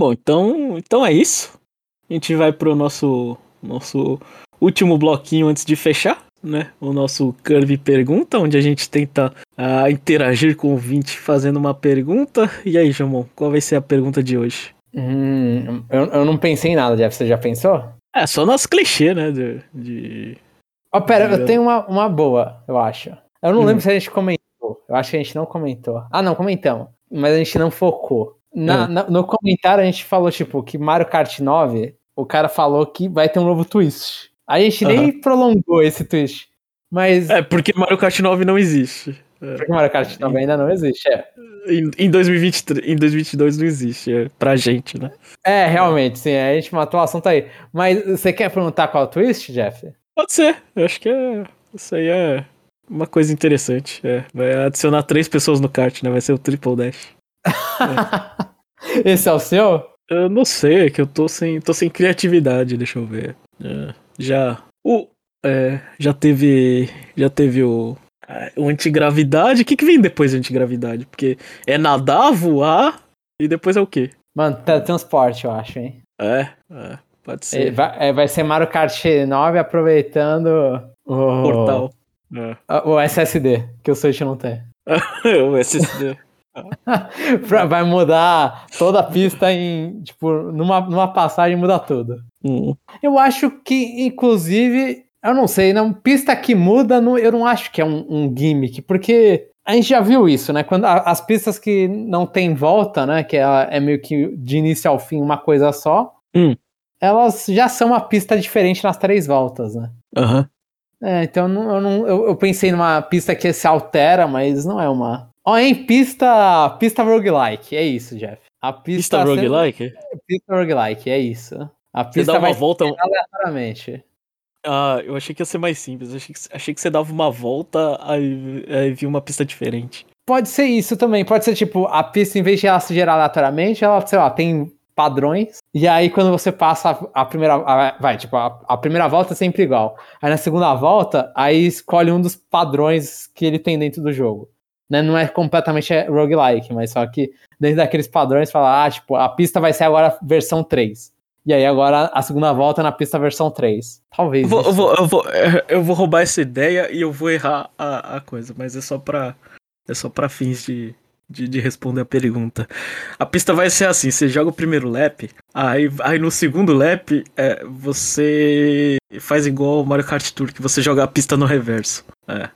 Bom, então, então é isso. A gente vai pro nosso, nosso último bloquinho antes de fechar, né? O nosso Curve Pergunta, onde a gente tenta ah, interagir com o ouvinte fazendo uma pergunta. E aí, Jamon, qual vai ser a pergunta de hoje? Hum, eu, eu não pensei em nada, Jeff. Você já pensou? É, só nosso clichê, né? De, de- Ó, pera, eu tenho uma, uma boa, eu acho. Eu não Hum. lembro se a gente comentou. Eu acho que a gente não comentou. Ah, não, comentamos. Mas a gente não focou. Na- Hum. na- no comentário a gente falou, tipo, que Mario Kart 9, o cara falou que vai ter um novo twist. A gente nem prolongou esse twist. Mas É, porque Mario Kart 9 não existe. porque Mario Kart 9 ainda não existe, é. Em, em, 2023, em 2022 não existe, é pra gente, né? É, realmente, sim, a gente matou o assunto aí. Mas você quer perguntar qual é o twist, Jeff? Pode ser, eu acho que é. Isso aí é uma coisa interessante. É, vai adicionar três pessoas no kart, né? Vai ser o Triple Dash. Esse é o seu? Eu não sei, é que eu tô sem, tô sem criatividade, deixa eu ver. É, já. O. É, já teve. Já teve o. O antigravidade. O que, que vem depois do antigravidade? Porque é nadar, voar e depois é o quê? Mano, teletransporte, eu acho, hein? É, é pode É, ser. Vai, é, vai ser Mario Kart 9 aproveitando o, Portal. É. o SSD, que o Switch não tem. o SSD. Vai mudar toda a pista em, tipo, numa, numa passagem muda tudo. Hum. Eu acho que, inclusive, eu não sei, não, pista que muda, não- eu não acho que é um, um gimmick, porque a gente já viu isso, né? Quando a- as pistas que não tem volta, né? Que ela é meio que de início ao fim uma coisa só, Hum. elas já são uma pista diferente nas três voltas, né? Aham. É, então eu, não- eu- eu pensei numa pista que se altera, mas não é uma. Ó, hein? Pista, pista roguelike, é isso, Jeff. A pista, Pista roguelike? Pista roguelike, é isso. A Você pista dá uma vai volta. aleatoriamente. Ah, eu achei que ia ser mais simples. Achei que, achei que você dava uma volta, aí, aí via uma pista diferente. Pode ser isso também. Pode ser tipo, a pista, em vez de ela se gerar aleatoriamente, ela, sei lá, tem padrões. E aí, quando você passa a, a primeira. a- vai, tipo, a, a primeira volta é sempre igual. Aí na segunda volta, aí escolhe um dos padrões que ele tem dentro do jogo. Né? Não é completamente roguelike, mas só que dentro daqueles padrões fala, ah, tipo, a pista vai ser agora versão 3. E aí agora a segunda volta é na pista versão 3. Talvez. Eu vou, eu, vou, eu, vou, é, eu vou roubar essa ideia e eu vou errar a, a coisa, mas é só pra. É só pra fins de, de, de responder a pergunta. A pista vai ser assim: você joga o primeiro lap, aí, aí no segundo lap é, você faz igual o Mario Kart Tour, que você joga a pista no reverso. É.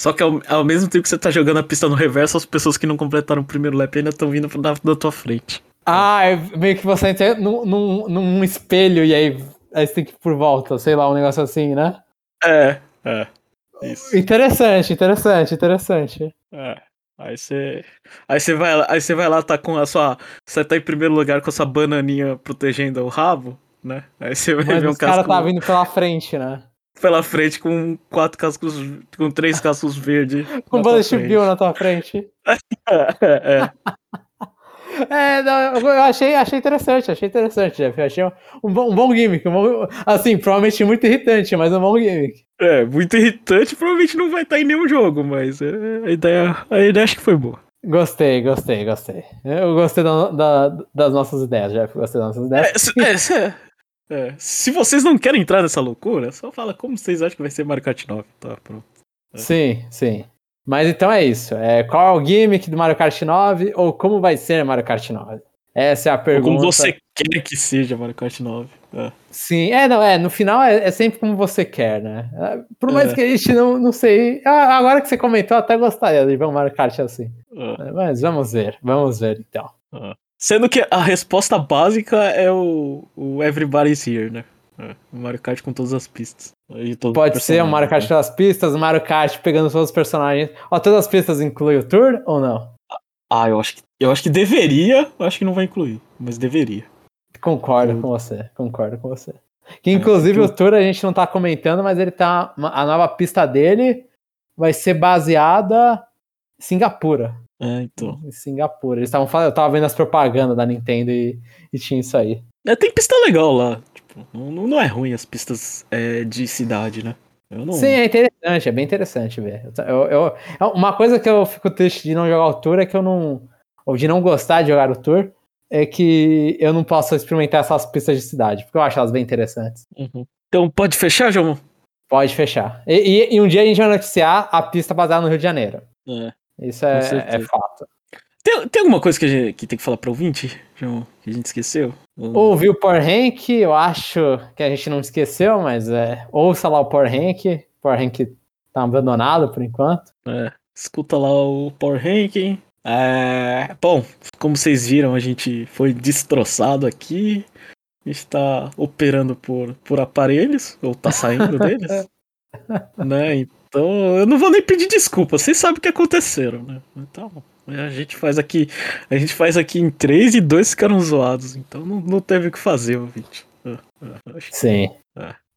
Só que ao, ao mesmo tempo que você tá jogando a pista no reverso, as pessoas que não completaram o primeiro lap ainda estão vindo na, na tua frente. Ah, é meio que você entra num, num, num espelho e aí, aí você tem que ir por volta, sei lá, um negócio assim, né? É, é. Isso. Interessante, interessante, interessante. É. Aí você. Aí você vai, lá- aí você vai lá, tá com a sua. Você tá em primeiro lugar com a sua bananinha protegendo o rabo, né? Aí você vai Mas ver um os caras casco tá vindo pela frente, né? Pela frente com quatro cascos. com três cascos verdes. Com na Bullet. Bill na tua frente. É, É, não, eu achei, achei interessante, achei interessante, Jeff. Achei um, um bom, um bom gimmick. um bom- assim, provavelmente muito irritante, mas um bom gimmick. é, muito irritante, provavelmente não vai estar em nenhum jogo, mas é, a ideia. A ideia acho que foi boa. Gostei, gostei, gostei. Eu gostei da- da- das nossas ideias, Jeff. Gostei das nossas ideias. É, é, se- é, se vocês não querem entrar nessa loucura, só fala como vocês acham que vai ser Mario Kart 9. Tá, pronto. Sim, sim. Mas então é isso. É, qual é o gimmick do Mario Kart 9 ou como vai ser Mario Kart 9? Essa é a Ou pergunta. como você quer que seja Mario Kart 9. É. Sim, é, não, é, no final é, é sempre como você quer, né? É, Por mais É. que a gente não, não sei. Agora que você comentou, eu até gostaria de ver um Mario Kart assim. É. É, Mas vamos ver, vamos ver então. Sendo que a resposta básica é o, o Everybody's Here, né? É, o Mario Kart com todas as pistas. Pode ser um Mario Kart personagens, pelas pistas, um Mario Kart pegando todos os personagens. Ó, todas as pistas incluem o tour ou não? né? Ah, eu acho que eu acho que deveria, eu acho que não vai incluir, mas deveria. Concordo Eu- com você, concordo com você. Que inclusive porque o tour a gente não tá comentando, mas ele tá. A nova pista dele vai ser baseada em Singapura. É, então. Em Singapura. Eles estavam falando, eu tava vendo as propagandas da Nintendo e, e tinha isso aí. É, tem pista legal lá. Tipo, não, não é ruim as pistas é, de cidade, né? Eu não. Sim, é interessante, é bem interessante ver. Eu, eu- é uma coisa que eu fico triste de não jogar o Tour é que eu não. Ou de não gostar de jogar o Tour, é que eu não posso experimentar essas pistas de cidade, porque eu acho elas bem interessantes. Uhum. Então pode fechar, João? Pode fechar. E, e- e um dia a gente vai noticiar a pista baseada no Rio de Janeiro. É. Isso é, é fato. Tem, tem alguma coisa que, gente, que tem que falar pro ouvinte, João, que a gente esqueceu? Ou- Ouvi o Power Rank, eu acho que a gente não esqueceu, mas é, ouça lá o Power Rank. Power Rank tá abandonado por enquanto. É, escuta lá o Power Ranking. É, bom, como vocês viram, a gente foi destroçado aqui. Está operando por, por aparelhos, ou tá saindo deles. né? Então, eu não vou nem pedir desculpa, vocês sabem o que aconteceram, né? Então, a gente faz aqui. A gente faz aqui em três e dois ficaram zoados. Então não, não teve o que fazer, ouvinte. É, acho que- Sim.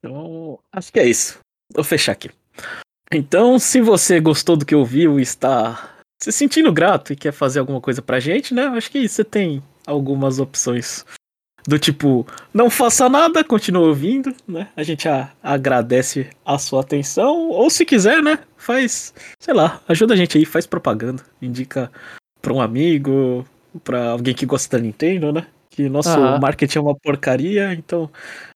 então, acho que é isso. Vou fechar aqui. Então, se você gostou do que ouviu e está se sentindo grato e quer fazer alguma coisa pra gente, né? Acho que você tem algumas opções. Do tipo, não faça nada, continue ouvindo, né? A gente a- agradece a sua atenção. Ou se quiser, né? Faz, sei lá, ajuda a gente aí, faz propaganda. Indica pra um amigo, pra alguém que gosta da Nintendo, né? Que nosso Aham. marketing é uma porcaria, então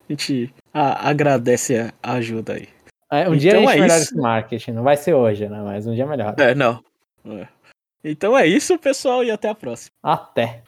a gente a- agradece a ajuda aí. É, um dia a Então gente é melhora isso. esse marketing. Não vai ser hoje, né? Mas um dia melhor. É, não. É. Então é isso, pessoal, e até a próxima. Até.